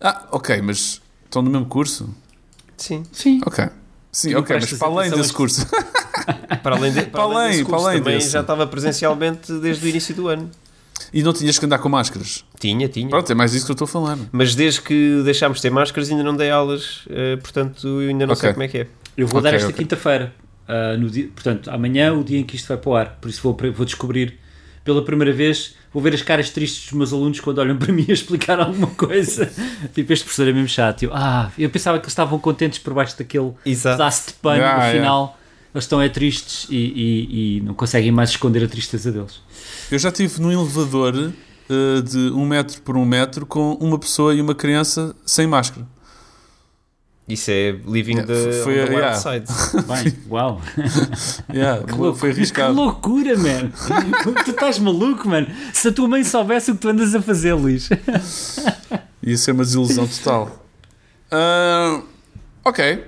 Ah, ok, mas estão no mesmo curso? Sim. Sim. Ok. Sim, ok, mas para além desse curso. para além, de, para, para além, além, para além também desse. já estava presencialmente desde o início do ano. E não tinhas que andar com máscaras. Tinha, tinha. Pronto, é mais disso que eu estou a falar. Mas desde que deixámos de ter máscaras ainda não dei aulas, uh, portanto eu ainda não Ok. sei como é que é. Eu vou Ok, dar esta ok. quinta-feira. no dia, portanto, amanhã, o dia em que isto vai para o ar. Por isso vou, vou descobrir pela primeira vez. Vou ver as caras tristes dos meus alunos quando olham para mim a explicar alguma coisa. tipo, este professor é mesmo chato. Eu, ah, eu pensava que eles estavam contentes por baixo daquele Exato. pedaço de pano. Yeah, no yeah. final, eles estão é tristes e, e- e não conseguem mais esconder a tristeza deles. Eu já estive num elevador eh, de um metro por um metro com uma pessoa e uma criança sem máscara. Isso é living Yeah, the, foi- the wild yeah. side. Bem, uau. Yeah, foi Que arriscado. loucura, man! tu estás maluco, mano! Se a tua mãe soubesse o que tu andas a fazer, Luís. Ia ser uma desilusão total. Ah, ok.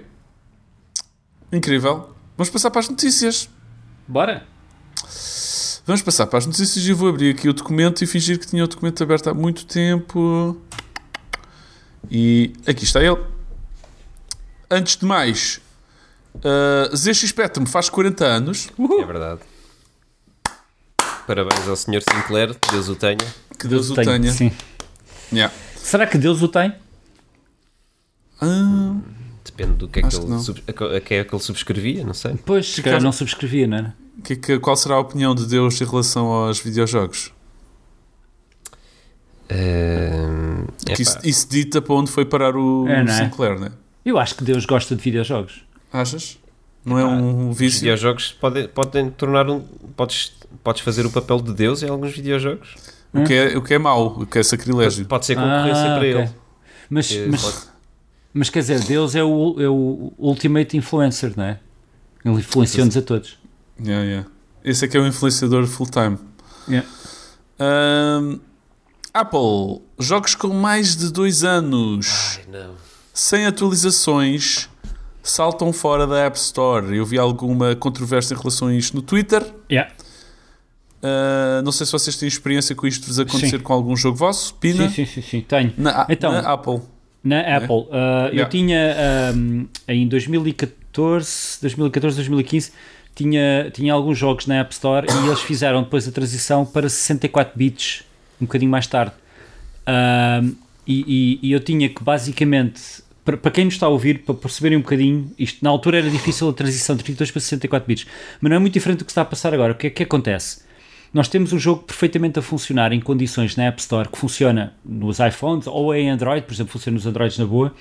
Incrível. Vamos passar para as notícias. Bora? Vamos passar para as notícias e eu vou abrir aqui o documento e fingir que tinha o documento aberto há muito tempo. E aqui está ele. Antes de mais, uh, ZX Spectrum faz 40 anos. É verdade. Parabéns ao Sr. Sinclair, Deus o tenha. Que Deus o tenha. Sim. Yeah. Será que Deus o tem? Ah, Depende do que é que, que ele, sub- a, a que é que ele subscrevia, não sei. Pois, se calhar não subscrevia, não era? que, que- qual será a opinião de Deus em relação aos videojogos? Que isso, isso dita para onde foi parar o É, não é? Eu acho que Deus gosta de videojogos. Achas? Não é um os vício? videojogos podem, podem tornar um. Podes, podes fazer o papel de Deus em alguns videojogos. O que, é, o que é mau, o que é sacrilégio. Pode ser concorrência Ah, para ok. ele. Mas, Eh, mas, pode- mas quer dizer, Deus é o, é o ultimate influencer, não é? Ele influenciou-nos a todos. Yeah, yeah. Esse é que é o influenciador full-time. Yeah. Ahm, Apple, jogos com mais de dois anos, Ai, não. Sem atualizações, saltam fora da App Store. Eu vi alguma controvérsia em relação a isto no Twitter. Yeah. Ah, não sei se vocês têm experiência com isto de vos acontecer Sim. com algum jogo vosso. Pina? Sim, sim, sim, sim, tenho. Na, Então- na Apple. Na Apple, uh, eu Yeah. tinha um, em 2014, 2014, 2015, tinha, tinha alguns jogos na App Store e eles fizeram depois a transição para 64 bits, um bocadinho mais tarde. Um, e, e- e eu tinha que basicamente, para, quem nos está a ouvir, para perceberem um bocadinho, isto na altura era difícil a transição de 32 para 64 bits, mas não é muito diferente do que está a passar agora. O que é que acontece? Nós temos um jogo perfeitamente a funcionar em condições na App Store que funciona nos iPhones ou em Android, por exemplo, funciona nos Androids na boa,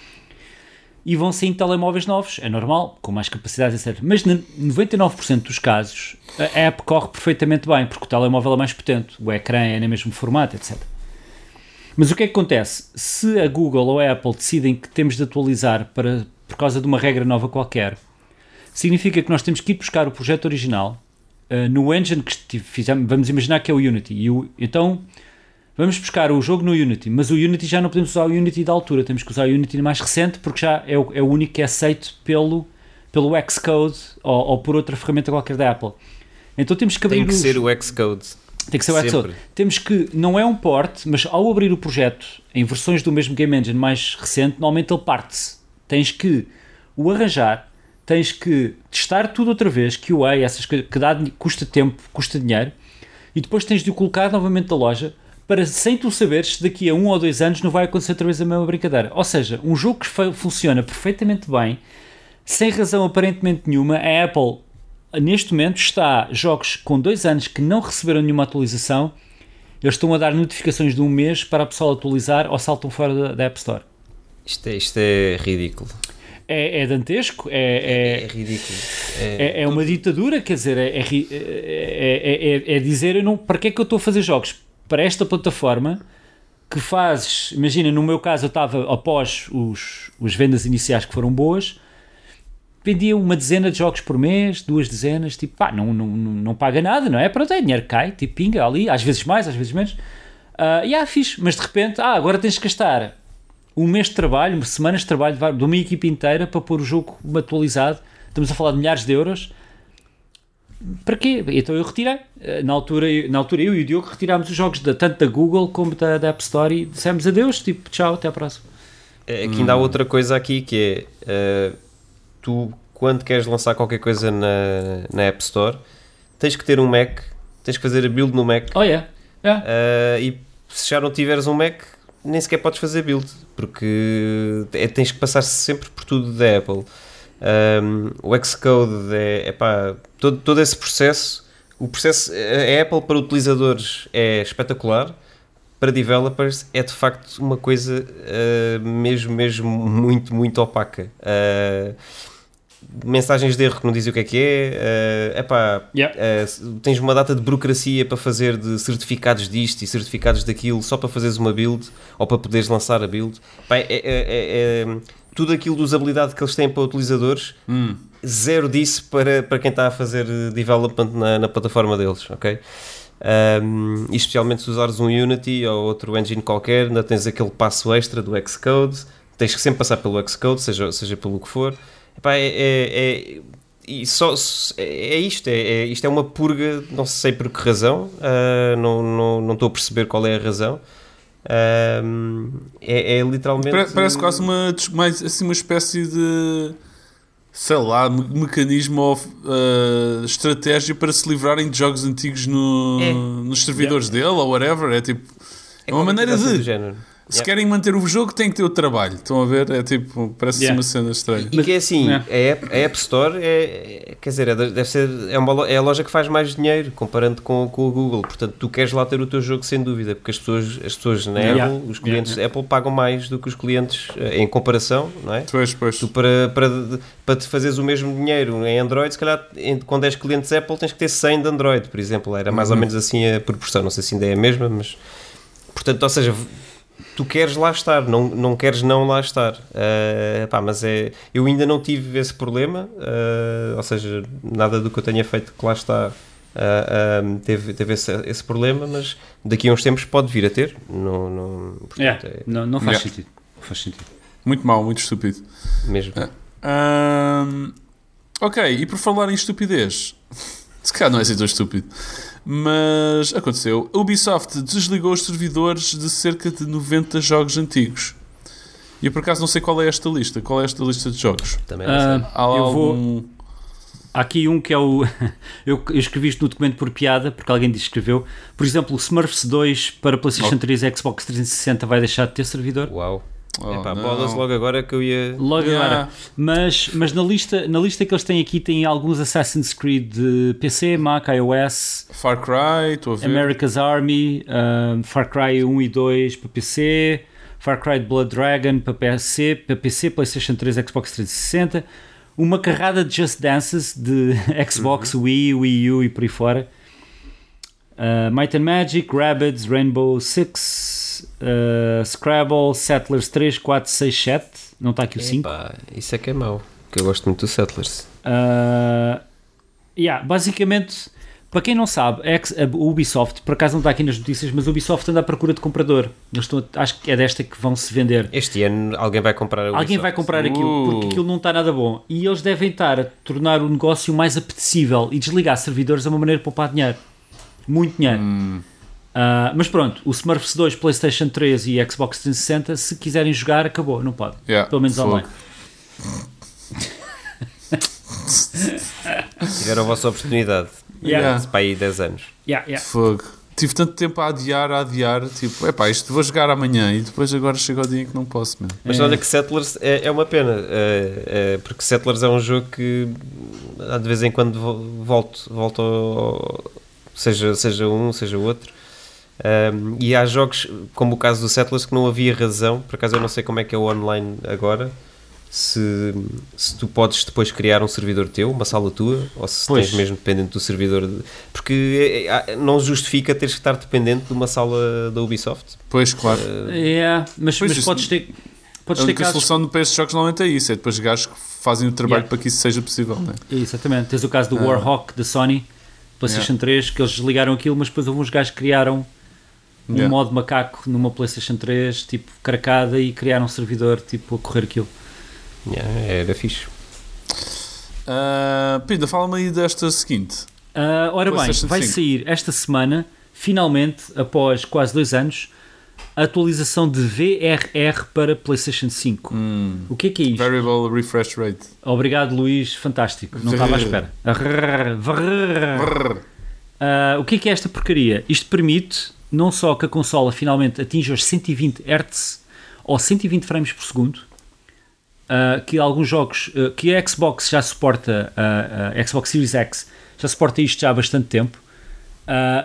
e vão sair telemóveis novos, é normal, com mais capacidade, etc. Mas em 99% dos casos a app corre perfeitamente bem, porque o telemóvel é mais potente, o ecrã é no mesmo formato, etc. Mas o que é que acontece? Se a Google ou a Apple decidem que temos de atualizar para, por causa de uma regra nova qualquer, significa que nós temos que ir buscar o projeto original uh, no engine que fizemos, vamos imaginar que é o Unity. E o- então vamos buscar o jogo no Unity, mas o Unity já não podemos usar o Unity da altura, temos que usar o Unity mais recente porque já é o, é o único que é aceito pelo, pelo Xcode ou, ou por outra ferramenta qualquer da Apple. Então temos que abrir Tem que os- ser o Xcode. Tem que ser o. Sempre. Temos que, não é um port, mas ao abrir o projeto em versões do mesmo Game Engine mais recente, normalmente ele parte-se. Tens que o arranjar, tens que testar tudo outra vez, QA, essas coisas, que dá, custa tempo, custa dinheiro, e depois tens de o colocar novamente na loja para, sem tu saberes, se daqui a um ou dois anos não vai acontecer outra vez a mesma brincadeira. Ou seja, um jogo que funciona perfeitamente bem, sem razão aparentemente nenhuma, a Apple neste momento está jogos com dois anos que não receberam nenhuma atualização, eles estão a dar notificações de um mês para a pessoa atualizar ou saltam fora da, da App Store. Isto é, isto é ridículo. É, é dantesco, É, é, ridículo. é, É, é, é uma ditadura, quer dizer, é, é, é, é- é dizer eu não, para que é que eu estou a fazer jogos? Para esta plataforma que fazes, imagina, no meu caso eu estava após os, os vendas iniciais que foram boas, vendia uma dezena de jogos por mês, duas dezenas, tipo, pá, não, não, não, paga nada, não é? Pronto, é dinheiro que cai, tipo, pinga ali, às vezes mais, às vezes menos. Ah, e ah, fixe, mas de repente, ah, agora tens que gastar um mês de trabalho, semanas de trabalho de uma equipe inteira para pôr o jogo atualizado. Estamos a falar de milhares de euros. Para quê? Então eu retirei. Eh, Na altura, na altura eu e o Diogo retirámos os jogos da, tanto da Google como da, da App Store e dissemos adeus, tipo, tchau, até à próxima. é que ainda há outra coisa aqui que é eh, tu quando queres lançar qualquer coisa na, na App Store tens que ter um Mac, tens que fazer a build no Mac Oh, yeah. Yeah. Uh, e se já não tiveres um Mac, nem sequer podes fazer build, porque é, tens que passar -se sempre por tudo da Apple. Um, o Xcode é, é pá, todo, todo esse processo. O processo, a Apple para utilizadores é espetacular, para developers é de facto uma coisa uh, mesmo, mesmo muito, muito opaca. Uh, mensagens de erro que não dizem o que é que é, uh, epá, yeah. uh, tens uma data de burocracia para fazer de certificados disto e certificados daquilo só para fazeres uma build ou para poderes lançar a build. Epá, é, é, é, é, tudo aquilo de usabilidade que eles têm para utilizadores, hum. zero disso para, para quem está a fazer development na, na plataforma deles, ok? Um, e especialmente se usares um Unity ou outro engine qualquer, ainda tens aquele passo extra do Xcode, tens que sempre passar pelo Xcode, seja, seja pelo que for. Epá, é, é, é, e só, é isto, é, é, isto é uma purga, não sei por que razão, uh, não, não, não estou a perceber qual é a razão. Uh, é, é, literalmente. Parece, parece quase uma, mais, assim, uma espécie de sei lá, mecanismo ou uh, estratégia para se livrarem de jogos antigos no, é. nos servidores yeah. dele ou whatever. É tipo. É uma maneira de. Se yeah. querem manter o jogo, tem que ter o trabalho. Estão a ver? É tipo, parece yeah. uma cena estranha. E, que é assim, yeah. a, App, a App Store é, quer dizer, é, deve ser, é, uma, é a loja que faz mais dinheiro comparando com, com o Google. Portanto, tu queres lá ter o teu jogo sem dúvida, porque as pessoas, as pessoas na Apple, os clientes da Apple pagam mais do que os clientes eh, em comparação, não é? Pois, pois. Tu para, para, para te fazeres o mesmo dinheiro em Android, se calhar com 10 clientes Apple tens que ter 100 de Android, por exemplo. Era mais uhum. ou menos assim a proporção. Não sei se ainda é a mesma, mas. Portanto, ou seja, tu queres lá estar, não, não queres não lá estar. Uh, pá, mas é, eu ainda não tive esse problema, uh, ou seja, nada do que eu tenha feito que lá está uh, teve, teve esse, esse, problema, mas daqui a uns tempos pode vir a ter. Não, não, portanto, é, não, não faz sentido. faz sentido. Muito mal, muito estúpido. Mesmo. ok, e por falar em estupidez, se calhar não é assim tão estúpido. Mas aconteceu. A Ubisoft desligou os servidores de cerca de 90 jogos antigos. E eu por acaso não sei qual é esta lista. Qual é esta lista de jogos? Também não sei. Há eu algum... vou... Há aqui um que é o. eu, escrevi isto no documento por piada, porque alguém escreveu. Por exemplo, o Smurfs 2 para PlayStation 3 e Xbox 360 vai deixar de ter servidor. Uau! Oh, Epá, bolas logo agora que eu ia. Logo yeah. agora. Mas, mas na, lista, na lista que eles têm aqui tem alguns Assassin's Creed de PC, Mac, iOS. Far Cry, estou a ver. America's Army, uh, Far Cry 1 e 2 para PC, Far Cry Blood Dragon para PC, para PC, PlayStation 3, Xbox 360. Uma carrada de Just Dances de Xbox, uhum. Wii, Wii U e por aí fora. Uh, Might and Magic, Rabbids, Rainbow Six uh, Scrabble, Settlers 3, 4, 6, 7. Não está aqui o 5. Isso é que é mau, que eu gosto muito do Settlers. Uh, yeah, basicamente, para quem não sabe, a Ubisoft, por acaso não está aqui nas notícias, mas a Ubisoft anda à procura de comprador. Eles estão, acho que é desta que vão se vender. Este ano alguém vai comprar a Ubisoft. Alguém vai comprar aquilo, porque uh. aquilo não está nada bom. E eles devem estar a tornar o negócio mais apetecível e desligar servidores é uma maneira de poupar dinheiro. Muito dinheiro. Hum. Uh, mas pronto, o Smurfs 2, PlayStation 3 e Xbox 360, se quiserem jogar, acabou, não pode. Yeah, Pelo menos online. Tiveram a vossa oportunidade. Yeah. Para aí 10 anos. Yeah, yeah. Fogo. Tive tanto tempo a adiar, a adiar, tipo, é pá, isto vou jogar amanhã e depois agora chega o dia em que não posso mesmo. Mas é. olha que Settlers é, é uma pena, é, é, porque Settlers é um jogo que de vez em quando volto, volto ao, seja, seja um, seja outro, um, e há jogos, como o caso do Settlers, que não havia razão, por acaso eu não sei como é que é o online agora, se, se tu podes depois criar um servidor teu, uma sala tua, ou se pois. tens mesmo dependente do servidor, de, porque é, é, não justifica teres que estar dependente de uma sala da Ubisoft. Pois, claro. Uh, é, mas, mas podes ter... Podes a única casos... solução para esses jogos normalmente é isso, é depois gajos que fazem o trabalho yeah. para que isso seja possível. Né? Exatamente, tens o caso do ah. Warhawk da Sony, PlayStation yeah. 3, que eles desligaram aquilo, mas depois alguns gajos criaram um yeah. modo macaco numa PlayStation 3, tipo, caracada e criar um servidor, tipo, a correr aquilo. Yeah, era fixe. Uh, fala-me aí desta seguinte. Uh, ora bem, vai 5. sair esta semana, finalmente, após quase dois anos, a atualização de VRR para PlayStation 5. Hum. O que é que é isto? Variable Refresh Rate. Obrigado, Luís, fantástico. Não estava à espera. Uh, o que é que é esta porcaria? Isto permite não só que a consola finalmente atinge os 120 Hz ou 120 frames por segundo, uh, que alguns jogos, uh, que a Xbox já suporta, uh, a Xbox Series X já suporta isto já há bastante tempo,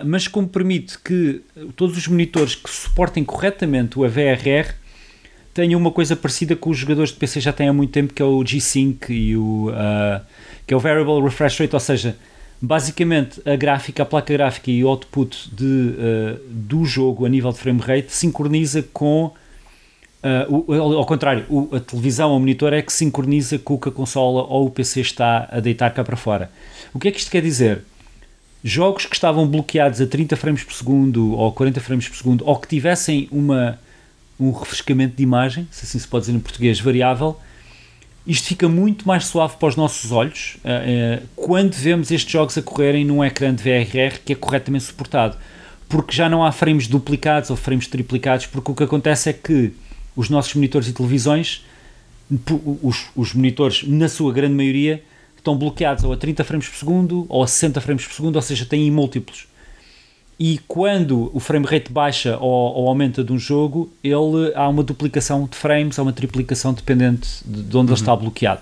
mas como permite que todos os monitores que suportem corretamente o VRR tenham uma coisa parecida com os jogadores de PC já têm há muito tempo, que é o G-Sync e o que é o Variable Refresh Rate, ou seja, basicamente a gráfica, a placa gráfica e o output de, uh, do jogo a nível de frame rate sincroniza com uh, o, ao contrário, o, a televisão o monitor é que sincroniza com o que a consola ou o PC está a deitar cá para fora. O que é que isto quer dizer? Jogos que estavam bloqueados a 30 frames por segundo ou 40 frames por segundo ou que tivessem uma, um refrescamento de imagem, se assim se pode dizer em português, variável, isto fica muito mais suave para os nossos olhos uh, uh, quando vemos estes jogos a correrem num ecrã de VRR que é corretamente suportado. Porque já não há frames duplicados ou frames triplicados, porque o que acontece é que os nossos monitores e televisões, os, os monitores, na sua grande maioria, estão bloqueados ou a 30 frames por segundo ou a 60 frames por segundo, ou seja, têm múltiplos e quando o frame rate baixa ou, ou, aumenta de um jogo, ele há uma duplicação de frames, há uma triplicação dependente de, de onde uhum. ele está bloqueado.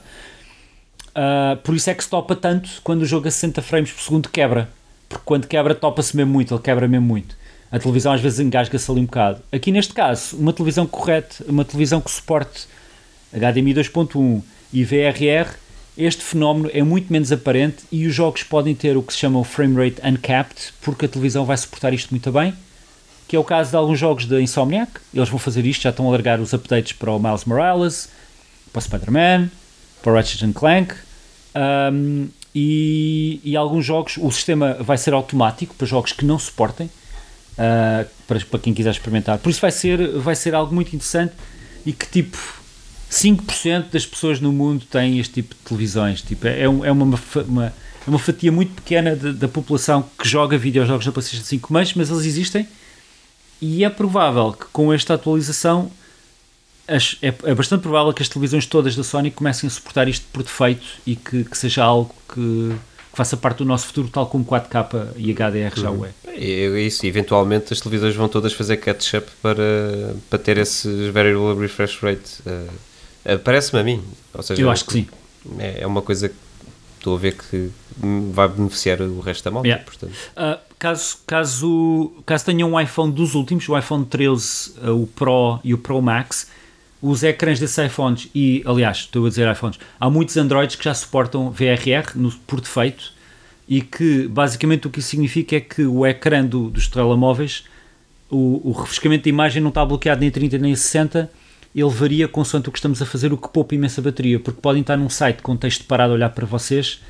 Uh, por isso é que se topa tanto quando o jogo a 60 frames por segundo quebra. Porque quando quebra, topa-se mesmo muito, ele quebra mesmo muito. A televisão às vezes engasga-se ali um bocado. Aqui neste caso, uma televisão correta, uma televisão que suporte HDMI 2.1 e VRR este fenómeno é muito menos aparente e os jogos podem ter o que se chama o frame rate uncapped, porque a televisão vai suportar isto muito bem, que é o caso de alguns jogos da Insomniac. Eles vão fazer isto, já estão a largar os updates para o Miles Morales, para o Spider-Man, para o Ratchet Clank. Um, e, e, alguns jogos, o sistema vai ser automático para jogos que não suportem, uh, para, para quem quiser experimentar. Por isso vai ser, vai ser algo muito interessante e que tipo 5% das pessoas no mundo têm este tipo de televisões. Tipo, é, é uma, uma, é uma fatia muito pequena de, da população que joga videojogos na PlayStation 5, mas, mas eles existem e é provável que com esta atualização as, é, é, bastante provável que as televisões todas da Sony comecem a suportar isto por defeito e que, que seja algo que, que, faça parte do nosso futuro, tal como 4K e HDR já o é. É isso, eventualmente as televisões vão todas fazer catch-up para, para ter esse variable refresh rate. Uh, parece-me a mim. Ou seja, eu acho que sim. É, é uma coisa que estou a ver que vai beneficiar o resto da malta. Yeah. Portanto. Uh, caso, caso, caso tenha um iPhone dos últimos, o iPhone 13, uh, o Pro e o Pro Max, os ecrãs desses iPhones, e aliás, estou a dizer iPhones, há muitos Androids que já suportam VRR no, por defeito e que basicamente o que isso significa é que o ecrã do, dos telemóveis, o, o refrescamento de imagem não está bloqueado nem a 30 nem a 60 ele varia consoante o que estamos a fazer, o que poupa imensa bateria, porque podem estar num site com texto parado a olhar para vocês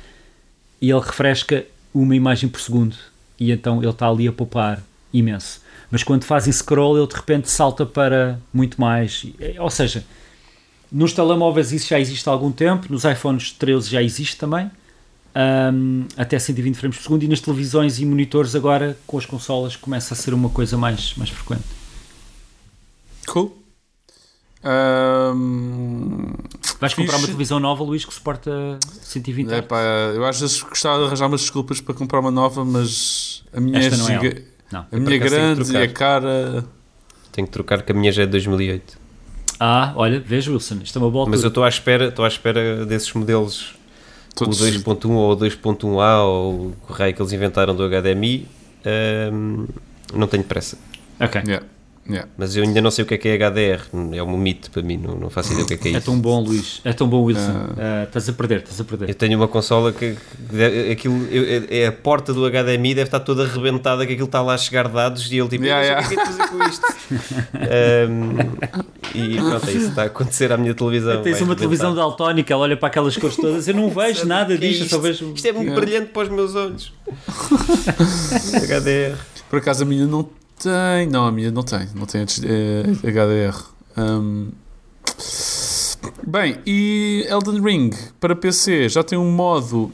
e ele refresca uma imagem por segundo e então ele está ali a poupar imenso. Mas quando fazem scroll, ele de repente salta para muito mais. Ou seja, nos telemóveis isso já existe há algum tempo, nos iPhones 13 já existe também, um, até 120 frames por segundo, e nas televisões e monitores agora com as consolas começa a ser uma coisa mais, mais frequente. Cool. Um, Vais comprar uma televisão nova, Luís, que suporta 120 é, pá, Eu às vezes gostava de arranjar umas desculpas para comprar uma nova, mas a minha Esta é, não giga... é não. A minha é grande e a cara. Tenho que trocar, que a minha já é de 2008. Ah, olha, veja, Wilson, isto é uma boa Mas eu estou à espera, estou à espera desses modelos, Todos o 2.1 ou o 2.1A ou o raio que eles inventaram do HDMI. Um, não tenho pressa. Ok. Yeah. Yeah. Mas eu ainda não sei o que é que é HDR, é um mito para mim, não, não faço ideia o que é que é, é isso. É tão bom, Luís, é tão bom, Wilson. Uh, uh, estás a perder, estás a perder. Eu tenho uma consola que, que aquilo, eu, é a porta do HDMI deve estar toda arrebentada, que aquilo está lá a chegar dados e ele tipo, yeah, yeah. o que é que é fazer com isto? um, e pronto, é isso está a acontecer à minha televisão. Tens uma televisão daltónica, ela olha para aquelas cores todas, eu não vejo nada disto, é só vejo. Isto é muito yeah. brilhante para os meus olhos. HDR. Por acaso a minha não tem, não, a minha não tem, não tem HDR. Um, bem, e Elden Ring para PC já tem um modo,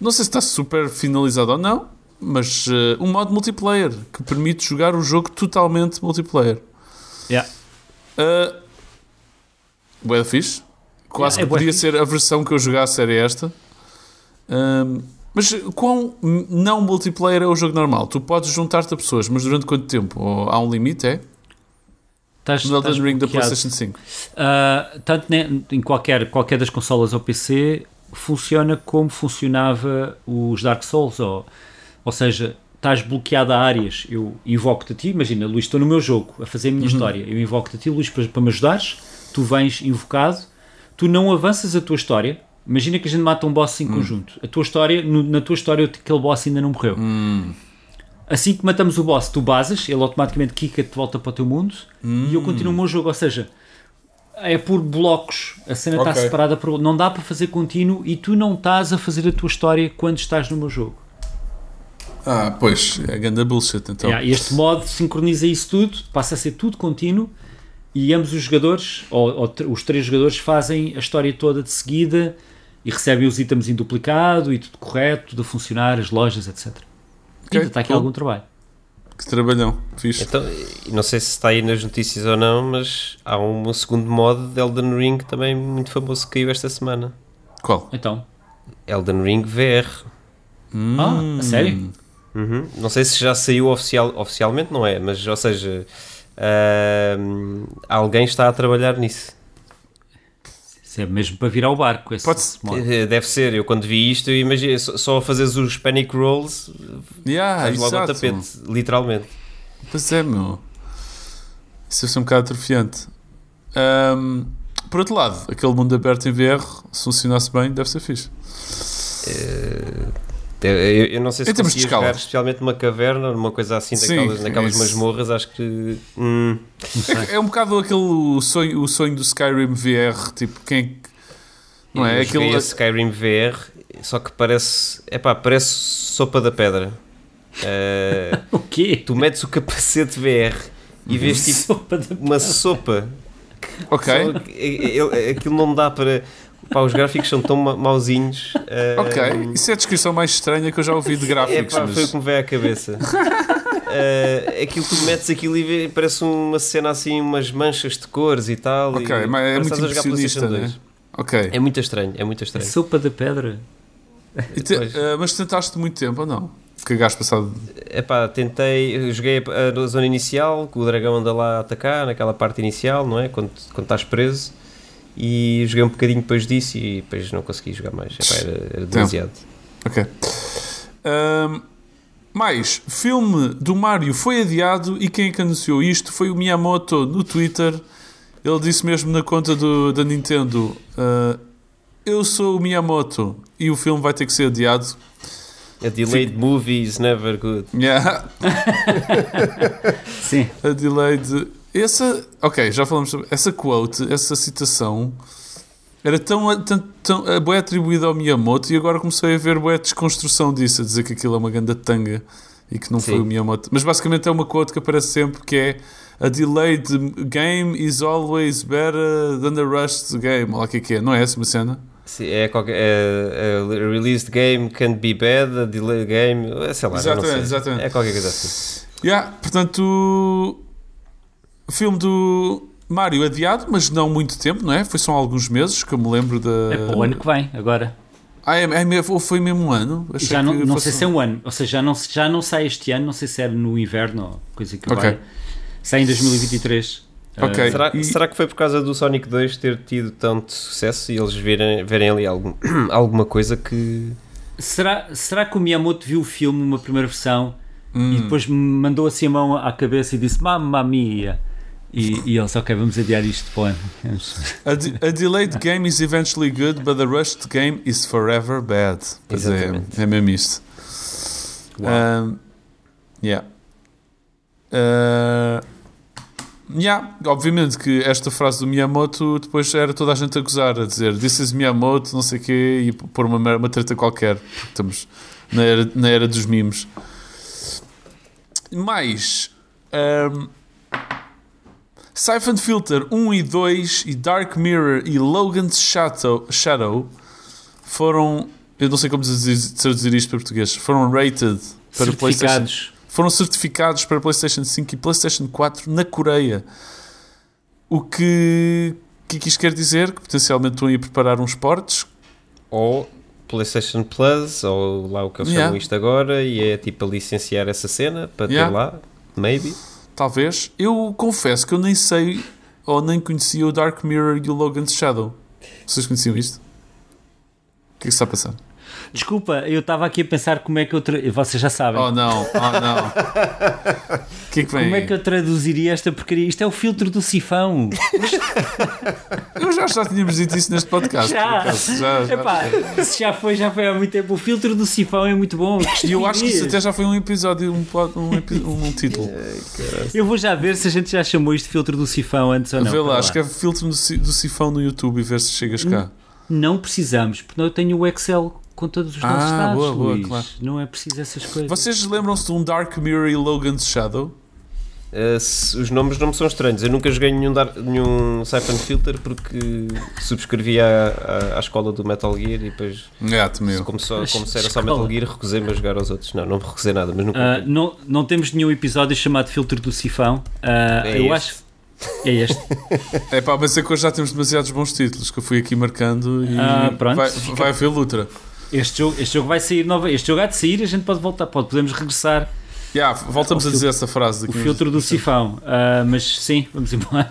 não sei se está super finalizado ou não, mas uh, um modo multiplayer que permite jogar o jogo totalmente multiplayer. Yeah. Uh, Boa fixe. Quase yeah, que é podia ser a versão que eu jogasse era esta. Um, Mas quão não multiplayer é o jogo normal? Tu podes juntar-te a pessoas, mas durante quanto tempo? Ou há um limite, é? Estás, No Elden Ring da. PlayStation 5. Ah, tanto ne- em qualquer, qualquer das consolas ou PC funciona como funcionava os Dark Souls, ou, ou seja, estás bloqueado a áreas. Eu invoco-te a ti, imagina, Luís, estou no meu jogo a fazer a minha história. Eu invoco-te a ti, Luís, para, para me ajudares. Tu vens invocado, tu não avanças a tua história. Imagina que a gente mata um boss em conjunto. A tua história, no- na tua história, aquele boss ainda não morreu. Assim que matamos o boss, tu basas, ele automaticamente kicka-te de volta para o teu mundo e eu continuo o meu jogo. Ou seja, é por blocos, a cena está Ok. separada por. Não dá para fazer contínuo e tu não estás a fazer a tua história quando estás no meu jogo. Ah, pois, é ganda bullshit então. Yeah, este modo sincroniza isso tudo, passa a ser tudo contínuo e ambos os jogadores, ou, ou os três jogadores, fazem a história toda de seguida e recebem os itens em duplicado e tudo correto, tudo a funcionar, as lojas, etc. Ok, Ainda está aqui cool. algum trabalho. Que trabalhão, fixe. Então, não sei se está aí nas notícias ou não, mas há um segundo modo de Elden Ring também muito famoso que caiu esta semana. Qual? Então, Elden Ring VR. ah, a sério? Uhum. Não sei se já saiu oficial, oficialmente, não é? Mas, ou seja, ahm, alguém está a trabalhar nisso. Isso é mesmo para virar o barco. Esse Pode- modo. Eh, Deve ser, eu quando vi isto, eu imaginei, só, só a fazeres os panic rolls, Yeah, vais logo ao tapete, literalmente. Pois é, meu. Isso deve ser um bocado atrofiante. Ahm, por outro lado, aquele mundo aberto em VR, se funcionasse bem, deve ser fixe. Eu, eu- eu não sei se conseguia jogar especialmente numa caverna, numa coisa assim, Sim, daquelas, naquelas isso. masmorras, acho que... hum, É, é um bocado aquele sonho, o sonho do Skyrim VR, tipo, quem é que- Não é? Aquele, Skyrim VR, só que parece, epá, parece sopa da pedra. Eh, O quê? tu metes o capacete VR e vês tipo Sopa uma sopa. ok, Só que, eh, eh, aquilo não dá para... Pá, os gráficos são tão ma- mauzinhos. eh, ok. Isso é a descrição mais estranha que eu já ouvi de É gráficos. pá, foi o mas... que me veio à cabeça. Eh, aquilo tu metes aquilo e vê, parece uma cena assim, umas manchas de cores e tal. Ok, e mas é muito que impressionista, né? Ok. É muito estranho, é muito estranho. Sopa de pedra. E te- ah, mas tentaste muito tempo ou não? Cagaste passado. Epá, tentei, eu joguei a, a zona inicial, que o dragão anda lá a atacar, naquela parte inicial, não é? Quando, quando estás preso. E joguei um bocadinho depois disso e depois não consegui jogar mais. Epá, era, era demasiado. Ok. Ahm, mais, filme do Mario foi adiado e quem é que anunciou isto foi o Miyamoto no Twitter. Ele disse mesmo na conta do, da Nintendo: ah, Eu sou o Miyamoto e o filme vai ter que ser adiado. A delayed movie is never good. Yeah, Sim. a delayed. Essa, ok, já falamos sobre essa quote, essa citação era tão, tão, tão a bué atribuída ao Miyamoto e agora comecei a ver bué desconstrução disso, a dizer que aquilo é uma ganda tanga e que não foi Sim. o Miyamoto. Mas basicamente é uma quote que aparece sempre que é a delayed game is always better than the rushed game. Olha lá o que é que é, não é essa uma cena? Sim, é qualquer, é, a released game can be bad, a delayed game, é, sei lá, Exatamente, sei. exatamente. É qualquer coisa assim. Yeah, portanto, filme do Mario adiado, mas não muito tempo, não é? Foi só alguns meses que eu me lembro da. É para o ano que vem, agora. Ah, é, é foi mesmo um ano? Achei Já não, que não fosse sei se é um ano, ou seja, já não, já não sai este ano, não sei se é no inverno ou coisa que Ok. vai. Sai em 2023. Ok. Ah, Será, e- será que foi por causa do Sonic 2 ter tido tanto sucesso e eles verem, verem ali algum, alguma coisa que. será, será que o Miyamoto viu o filme, uma primeira versão, Hum. e depois me mandou assim a mão à cabeça e disse Mamma mia! E, e eles, ok, vamos adiar isto para o ano. A, de- a delayed game is eventually good, but the rushed game is forever bad. Pois é, Exatamente. é mesmo isto. Um, yeah. Uh, yeah. Obviamente que esta frase do Miyamoto depois era toda a gente a gozar, a dizer This is Miyamoto, não sei o quê, e pôr uma, uma treta qualquer, porque estamos na era, na era dos mimos. Mais. Um, Siphon Filter 1 e 2 e Dark Mirror e Logan's Shadow, Shadow foram, eu não sei como traduzir, traduzir isto para português, foram rated para PlayStation, Certificados. foram certificados para PlayStation 5 e PlayStation 4 na Coreia. O que, o que que isto quer dizer? Que potencialmente estão a ir preparar uns portes Ou PlayStation Plus, ou lá o que eles Yeah. chamam isto agora, e é tipo a licenciar essa cena para Yeah. ter lá, maybe. Talvez. Eu confesso que eu nem sei ou nem conhecia o Dark Mirror e o Logan's Shadow. Vocês conheciam isto? O que é que está a passar? Desculpa, eu estava aqui a pensar como é que eu. Tra... Vocês já sabem. Oh não, oh não. O que é que vem? Como é que eu traduziria esta porcaria? Isto é o filtro do sifão. Eu já, já tínhamos dito isso neste podcast. Já. já, já. Epá, se já foi, já foi há muito tempo. O filtro do sifão é muito bom. E eu acho que isso até já foi um episódio, um, um, um título. Eu vou já ver se a gente já chamou isto de filtro do sifão antes ou não. Vê lá, Espera escreve filtro do, do sifão no YouTube e vê se chegas cá. Não precisamos, porque eu tenho o Excel com todos os nossos Ah, dados, boa, boa, Luís. claro. Não é preciso essas coisas. Vocês lembram-se de um Dark Mirror e Logan's Shadow? Uh, se- os nomes não me são estranhos. Eu nunca joguei nenhum, dar, nenhum Siphon Filter porque subscrevi à, à, à escola do Metal Gear e depois, Gato meu. como, só, como se era só. Metal Gear, recusei-me a jogar aos outros. Não, não me recusei nada, mas nunca. Ah, não, não temos nenhum episódio chamado filtro do sifão. Ah, É eu este. acho. É este. É pá, mas é que hoje já temos demasiados bons títulos que eu fui aqui marcando e Ah, pronto. vai, Fica- vai haver luta. Este jogo, este jogo vai sair nova. Este jogo há de sair, a gente pode voltar, pode, podemos regressar Yeah, voltamos O a dizer essa frase. o filtro do sifão. Ah, mas sim, vamos embora.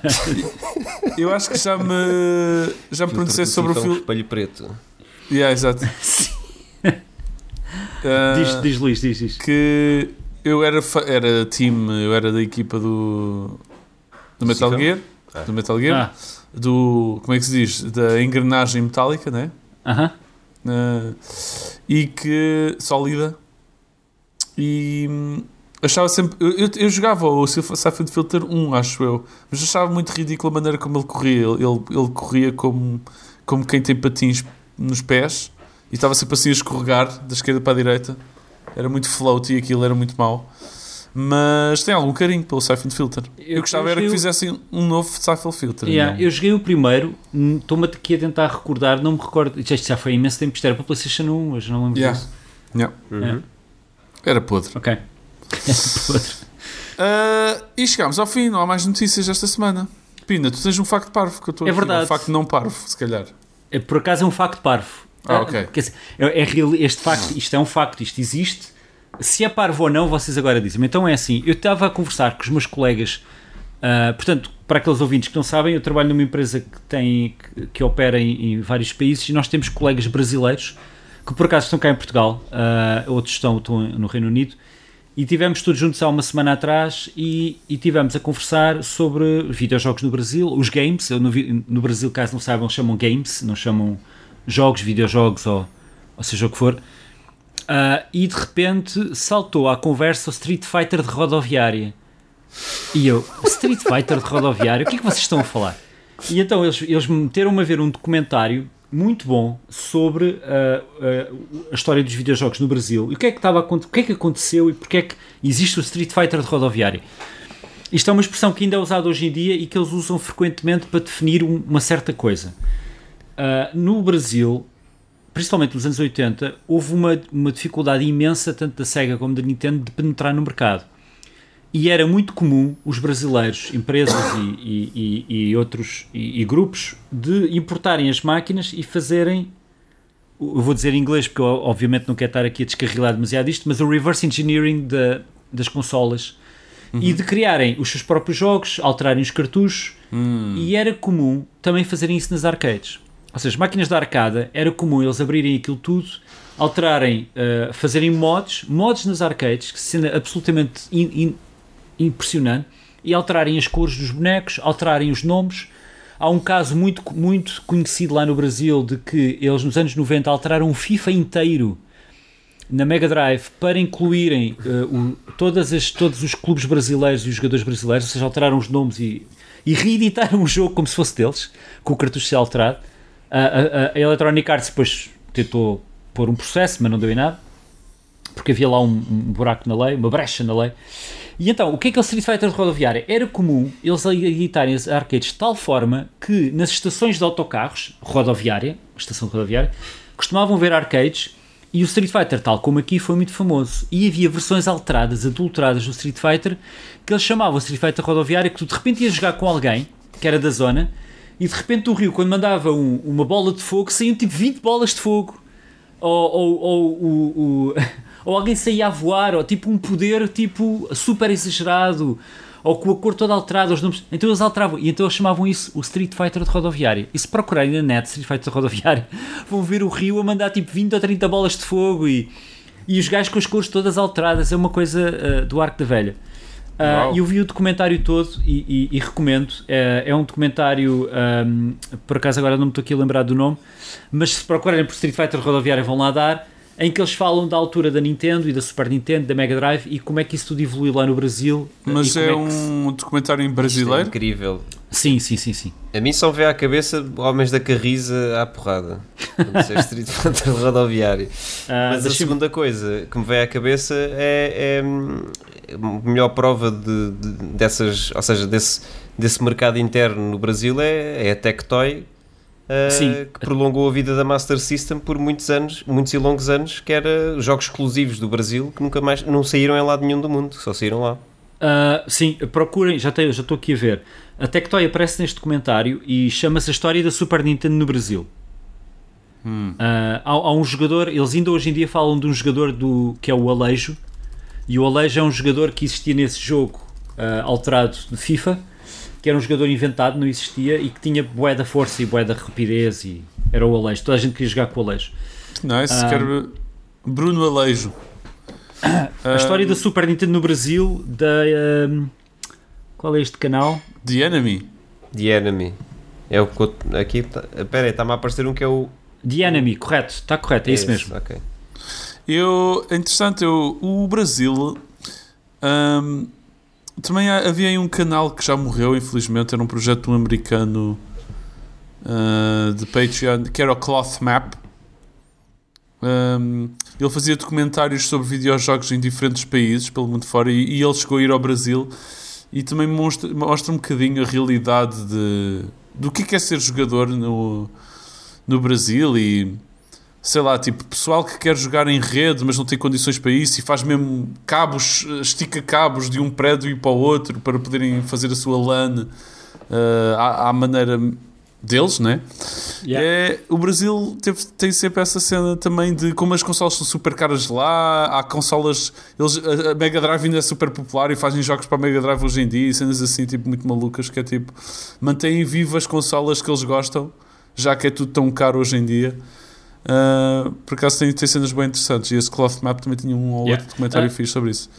Eu acho que já me, já me Filtro pronunciei do sobre o sifão, filtro. espelho preto. Yeah, exato. Ah, diz, diz Luís, diz, diz. que eu era, era team, eu era da equipa do, do Metal Sifão? Gear, Ah. do Metal Gear, Ah, do, como é que se diz, da engrenagem metálica, né? aham. Ah, e que sólida. E hum, achava sempre eu, eu, eu jogava o Siphon Filter 1 acho eu. Mas achava muito ridículo a maneira como ele corria. Ele, ele, ele corria como, como quem tem patins nos pés e estava sempre assim a escorregar da esquerda para a direita. Era muito float e aquilo era muito mau mas tem algum carinho pelo Siphon Filter eu, Eu- gostava eu era que fizessem um novo Siphon Filter Yeah, não? eu joguei o primeiro, estou-me aqui a tentar recordar, não me recordo. Isto já foi imenso tempo, isto era para PlayStation 1, mas não lembro Yeah. disso. Yeah. Uhum. era podre Ok. Outro. Ah, e chegámos ao fim, não há mais notícias esta semana. Pina, tu tens um facto parvo que eu estou É verdade. Um facto não parvo, se calhar. É, por acaso é um facto parvo. Ah, ok. Quer dizer, é, é real- este facto, isto é um facto, isto existe. Se é parvo ou não, vocês agora dizem. Então é assim, eu estava a conversar com os meus colegas, ah, portanto, para aqueles ouvintes que não sabem, eu trabalho numa empresa que tem que, que opera em, em vários países e nós temos colegas brasileiros que por acaso estão cá em Portugal, ah, outros estão, estão no Reino Unido, e tivemos todos juntos há uma semana atrás e, e tivemos a conversar sobre videojogos no Brasil, os games, no, no Brasil, caso não saibam, chamam games, não chamam jogos, videojogos ou, ou seja o que for. Ah, e de repente saltou à conversa o Street Fighter de rodoviária. E eu, Street Fighter de rodoviária, o que é que vocês estão a falar? E então eles, eles meteram-me a ver um documentário muito bom sobre ah, ah, a história dos videojogos no Brasil e o que é que estava o que é que aconteceu e porque é que existe o Street Fighter de rodoviária. Isto é uma expressão que ainda é usada hoje em dia e que eles usam frequentemente para definir um- uma certa coisa. Ah, no Brasil, principalmente nos anos 80, houve uma, uma dificuldade imensa, tanto da Sega como da Nintendo, de penetrar no mercado. E era muito comum os brasileiros, empresas e, e- e- e outros e, grupos, de importarem as máquinas e fazerem. Eu vou dizer em inglês porque eu, obviamente não quero estar aqui a descarrilar demasiado isto, mas o reverse engineering da- das consolas e de criarem os seus próprios jogos, alterarem os cartuchos e era comum também fazerem isso nas arcades. Ou seja, as máquinas da arcada era comum eles abrirem aquilo tudo, alterarem, eh, fazerem mods, mods nas arcades, que sendo absolutamente in- in- impressionante, e alterarem as cores dos bonecos, alterarem os nomes. Há um caso muito, muito conhecido lá no Brasil de que eles nos anos 90 alteraram o FIFA inteiro na Mega Drive para incluírem o- todas as, todos os clubes brasileiros e os jogadores brasileiros, ou seja, alteraram os nomes e, e reeditaram o jogo como se fosse deles, com o cartucho ser alterado. A, a- a Electronic Arts depois tentou pôr um processo, mas não deu em nada, porque havia lá um, um buraco na lei, uma brecha na lei. E então, o que é que é o Street Fighter rodoviária? Era comum eles editarem as arcades de tal forma que nas estações de autocarros, rodoviária, estação rodoviária, costumavam ver arcades e o Street Fighter, tal como aqui, foi muito famoso. E havia versões alteradas, adulteradas do Street Fighter, que eles chamavam Street Fighter rodoviária, que tu de repente ias jogar com alguém, que era da zona, e de repente o Rio, quando mandava um- uma bola de fogo, saíam tipo 20 bolas de fogo. ou, ou, ou, o, o ou alguém saía a voar, ou tipo um poder tipo super exagerado, ou com a cor toda alterada, os nomes. Então eles alteravam, e então eles chamavam isso o Street Fighter de rodoviária. E se procurarem na net Street Fighter de rodoviária, vão ver o Rio a mandar tipo 20 ou 30 bolas de fogo e, e os gajos com as cores todas alteradas. É uma coisa uh, do arco da velha. Uh, eu vi o documentário todo e, e, e recomendo. É, é, um documentário, um, por acaso agora não me estou aqui a lembrar do nome, mas se procurarem por Street Fighter rodoviária vão lá dar em que eles falam da altura da Nintendo e da Super Nintendo, da Mega Drive e como é que isso tudo evoluiu lá no Brasil. Mas é, é um se... documentário em brasileiro? É incrível. Sim, sim, sim, sim. A mim só vê à cabeça Homens da Carriza à porrada. Ser Street Fighter rodoviário. Ah, Mas a segunda coisa que me vem à cabeça é, é a melhor prova de, de, dessas, ou seja, desse, desse mercado interno no Brasil é, é a Tectoy uh, que prolongou a vida da Master System por muitos anos, muitos e longos anos, que era jogos exclusivos do Brasil que nunca mais não saíram em lado nenhum do mundo, só saíram lá. Uh, sim, procurem, já estou já aqui a ver. A Tectoy aparece neste documentário e chama-se a história da Super Nintendo no Brasil. Hum. Uh, há, há, um jogador, eles ainda hoje em dia falam de um jogador do, que é o Alejo, e o Alejo é um jogador que existia nesse jogo uh, alterado de FIFA que era um jogador inventado, não existia e que tinha bué da força e bué da rapidez e era o Alejo. Toda a gente queria jogar com o Alejo. Nice, um, quero Bruno Alejo. A história da Super Nintendo no Brasil, da. Um, qual é este canal? The Enemy. The Enemy. É o aqui. Tá, espera aí, está-me a aparecer um que é o. The Enemy, correto, está correto, é, é isso mesmo. Ok. Eu, é interessante, eu, o Brasil. Um, também havia aí um canal que já morreu, infelizmente, era um projeto americano uh, de Patreon, que era o Cloth Map. Um, ele fazia documentários sobre videojogos em diferentes países pelo mundo fora e, e ele chegou a ir ao Brasil e também mostra, mostra um bocadinho a realidade de, do que é ser jogador no, no Brasil e sei lá, tipo, pessoal que quer jogar em rede, mas não tem condições para isso e faz mesmo cabos, estica cabos de um prédio e para o outro para poderem fazer a sua LAN uh, à, à, maneira deles, né? Yeah. É, o Brasil teve, tem sempre essa cena também de como as consolas são super caras lá, há consolas, eles, a Mega Drive ainda é super popular e fazem jogos para a Mega Drive hoje em dia e cenas assim, tipo, muito malucas, que é tipo, mantêm vivas as consolas que eles gostam, já que é tudo tão caro hoje em dia. Uh, por acaso tem, tem cenas bem interessantes. E esse Cloth Map também tinha um ou outro yeah. documentário uh, fixe sobre isso.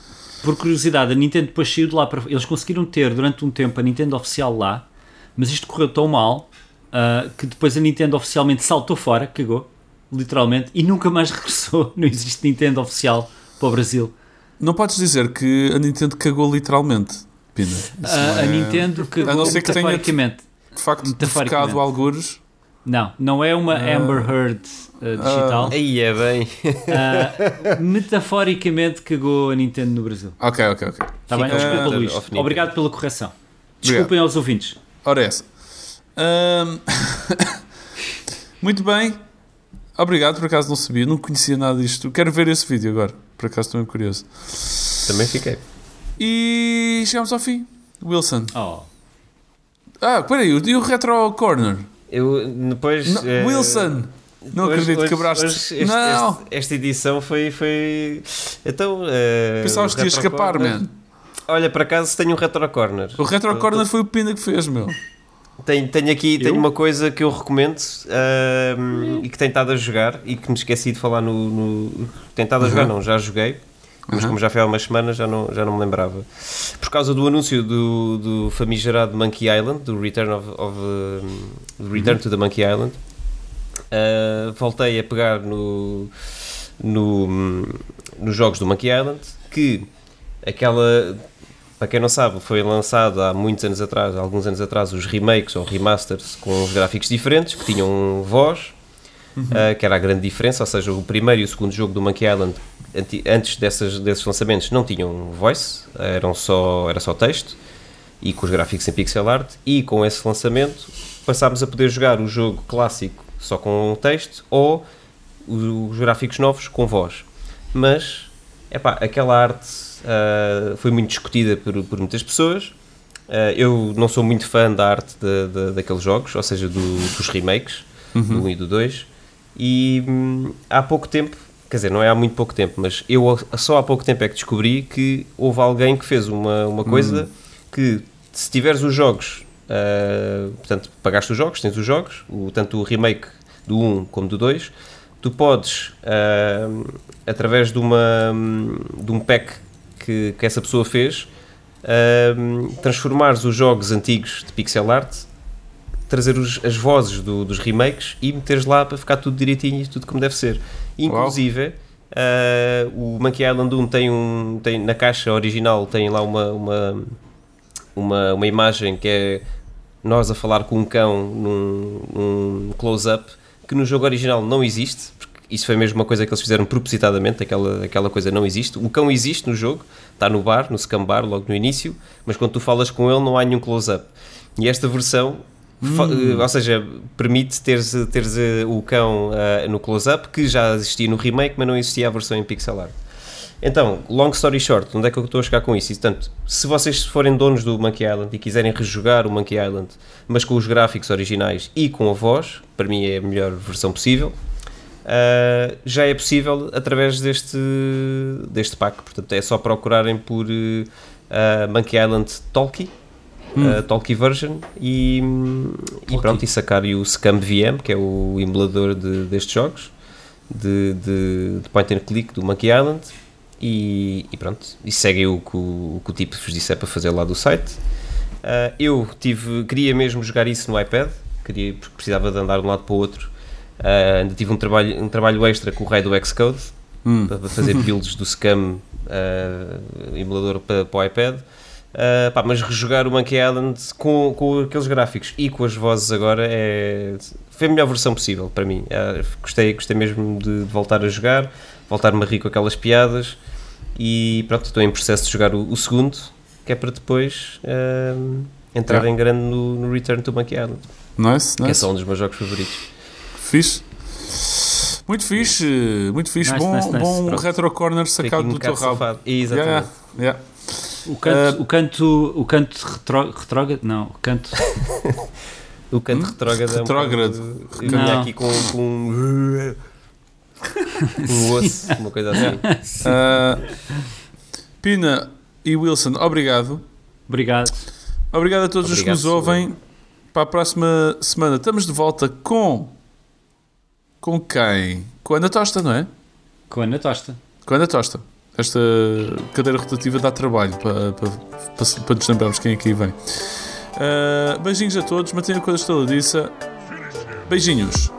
Por curiosidade, a Nintendo depois saiu de lá para. Eles conseguiram ter durante um tempo a Nintendo oficial lá, mas isto correu tão mal uh, que depois a Nintendo oficialmente saltou fora, cagou, literalmente, e nunca mais regressou. Não existe Nintendo oficial para o Brasil. Não podes dizer que a Nintendo cagou literalmente, Pina. É... A Nintendo cagou a não ser que tenha de facto defecado algures. Não, não é uma Amber Heard uh, digital. Aí é bem. Uh, metaforicamente cagou a Nintendo no Brasil. Ok, ok, ok. Está bem? Desculpa, Luís. Obrigado pela correção. Desculpem Obrigado. aos ouvintes. Ora, essa. Um... Muito bem. Obrigado, por acaso não sabia, não conhecia nada disto. Quero ver esse vídeo agora, por acaso estou curioso. Também fiquei. E chegamos ao fim. Wilson. Oh. Ah, peraí, e o Retro Corner? Eu depois. Não, uh, Wilson! Não hoje, acredito que quebraste. Hoje, este, não. Este, esta edição foi. foi... Então. Uh, Pensavas que ia escapar, man. Olha, por acaso tenho um Retro Corner. O Retro Corner foi o Pina que fez, meu. Tenho, tenho aqui tenho uma coisa que eu recomendo uh, e que tenho estado a jogar e que me esqueci de falar no. no tenho estado a jogar, uhum. não, já joguei. Mas uhum. como já foi há umas semanas, já não, já não me lembrava. Por causa do anúncio do, do famigerado Monkey Island, do Return, of, of uh, Return uhum. to the Monkey Island, uh, voltei a pegar no, no, nos jogos do Monkey Island, que aquela, para quem não sabe, foi lançado há muitos anos atrás, alguns anos atrás, os remakes ou remasters com os gráficos diferentes, que tinham voz, uhum. uh, que era a grande diferença, ou seja, o primeiro e o segundo jogo do Monkey Island, antes dessas, desses lançamentos, não tinham voice, eram só, era só texto, e com os gráficos em pixel art, e com esse lançamento passámos a poder jogar o jogo clássico só com texto ou os gráficos novos com voz. Mas, epá, aquela arte uh, foi muito discutida por, por muitas pessoas. Uh, eu não sou muito fã da arte de, de, daqueles jogos, ou seja, do, dos remakes, uhum. do 1 e do 2. E hum, há pouco tempo, quer dizer, não é há muito pouco tempo, mas eu só há pouco tempo é que descobri que houve alguém que fez uma, uma coisa hum. que, se tiveres os jogos, uh, portanto, pagaste os jogos, tens os jogos, o, tanto o remake do 1 como do 2, tu podes, uh, através de, uma, de um pack que, que essa pessoa fez, uh, transformares os jogos antigos de pixel art, trazer os, as vozes do, dos remakes e meteres lá para ficar tudo direitinho e tudo como deve ser. Inclusive, uh, o Monkey Island 1 tem, um, tem na caixa original tem lá uma, uma, uma, uma imagem que é nós a falar com um cão num, num close-up que no jogo original não existe, porque isso foi mesmo uma coisa que eles fizeram propositadamente, aquela, aquela coisa não existe. O cão existe no jogo, está no bar, no scam bar, logo no início, mas quando tu falas com ele não há nenhum close-up. E esta versão, hum. ou seja, permite teres, teres eh, o cão uh, no close-up, que já existia no remake, mas não existia a versão em pixel art. Então, long story short, onde é que eu estou a chegar com isso? E, portanto, se vocês forem donos do Monkey Island e quiserem rejogar o Monkey Island, mas com os gráficos originais e com a voz, para mim é a melhor versão possível, uh, já é possível através deste, deste pack. Portanto, é só procurarem por uh, Monkey Island Talkie, hum. uh, Talkie version, e, e pronto, e sacar o Scam VM, que é o emulador de, destes jogos. De, de, de point and click do Monkey Island e, e, pronto, e seguem o que o, o, que o tipo vos disse é para fazer lá do site. Uh, eu tive, queria mesmo jogar isso no iPad, queria, porque precisava de andar de um lado para o outro. Uh, ainda tive um trabalho, um trabalho extra com o raio do Xcode hum. para fazer builds do Scam uh, emulador para, para o iPad. Uh, pá, mas rejogar o Monkey Island com, com aqueles gráficos e com as vozes agora é, foi a melhor versão possível para mim. Uh, gostei, gostei mesmo de, de voltar a jogar, voltar-me a rir com aquelas piadas e pronto, estou em processo de jogar o, o segundo, que é para depois uh, entrar em grande no, no, Return to Monkey Island. Nice, que nice. é só um dos meus jogos favoritos. Fixe. Muito fixe, muito fixe. Nice, bom nice, bom retro corner sacado do teu rabo. Exatamente. Yeah, yeah. O canto, uh, o canto, o canto retro, retrógrado, não, o canto... o canto hum? retrógrado é retrógrado. Eu vinha aqui com, com um... osso, uma coisa assim. Uh, Pina e Wilson, obrigado. Obrigado. Obrigado a todos obrigado, os que nos ouvem. Para a próxima semana estamos de volta com. Com quem? Com a Ana Tosta, não é? Com a Ana Tosta. Com a Ana Tosta. Esta cadeira rotativa dá trabalho para, para, para, para nos lembrarmos quem aqui vem. Uh, beijinhos a todos, mantenham a coisa estaladiça. Beijinhos.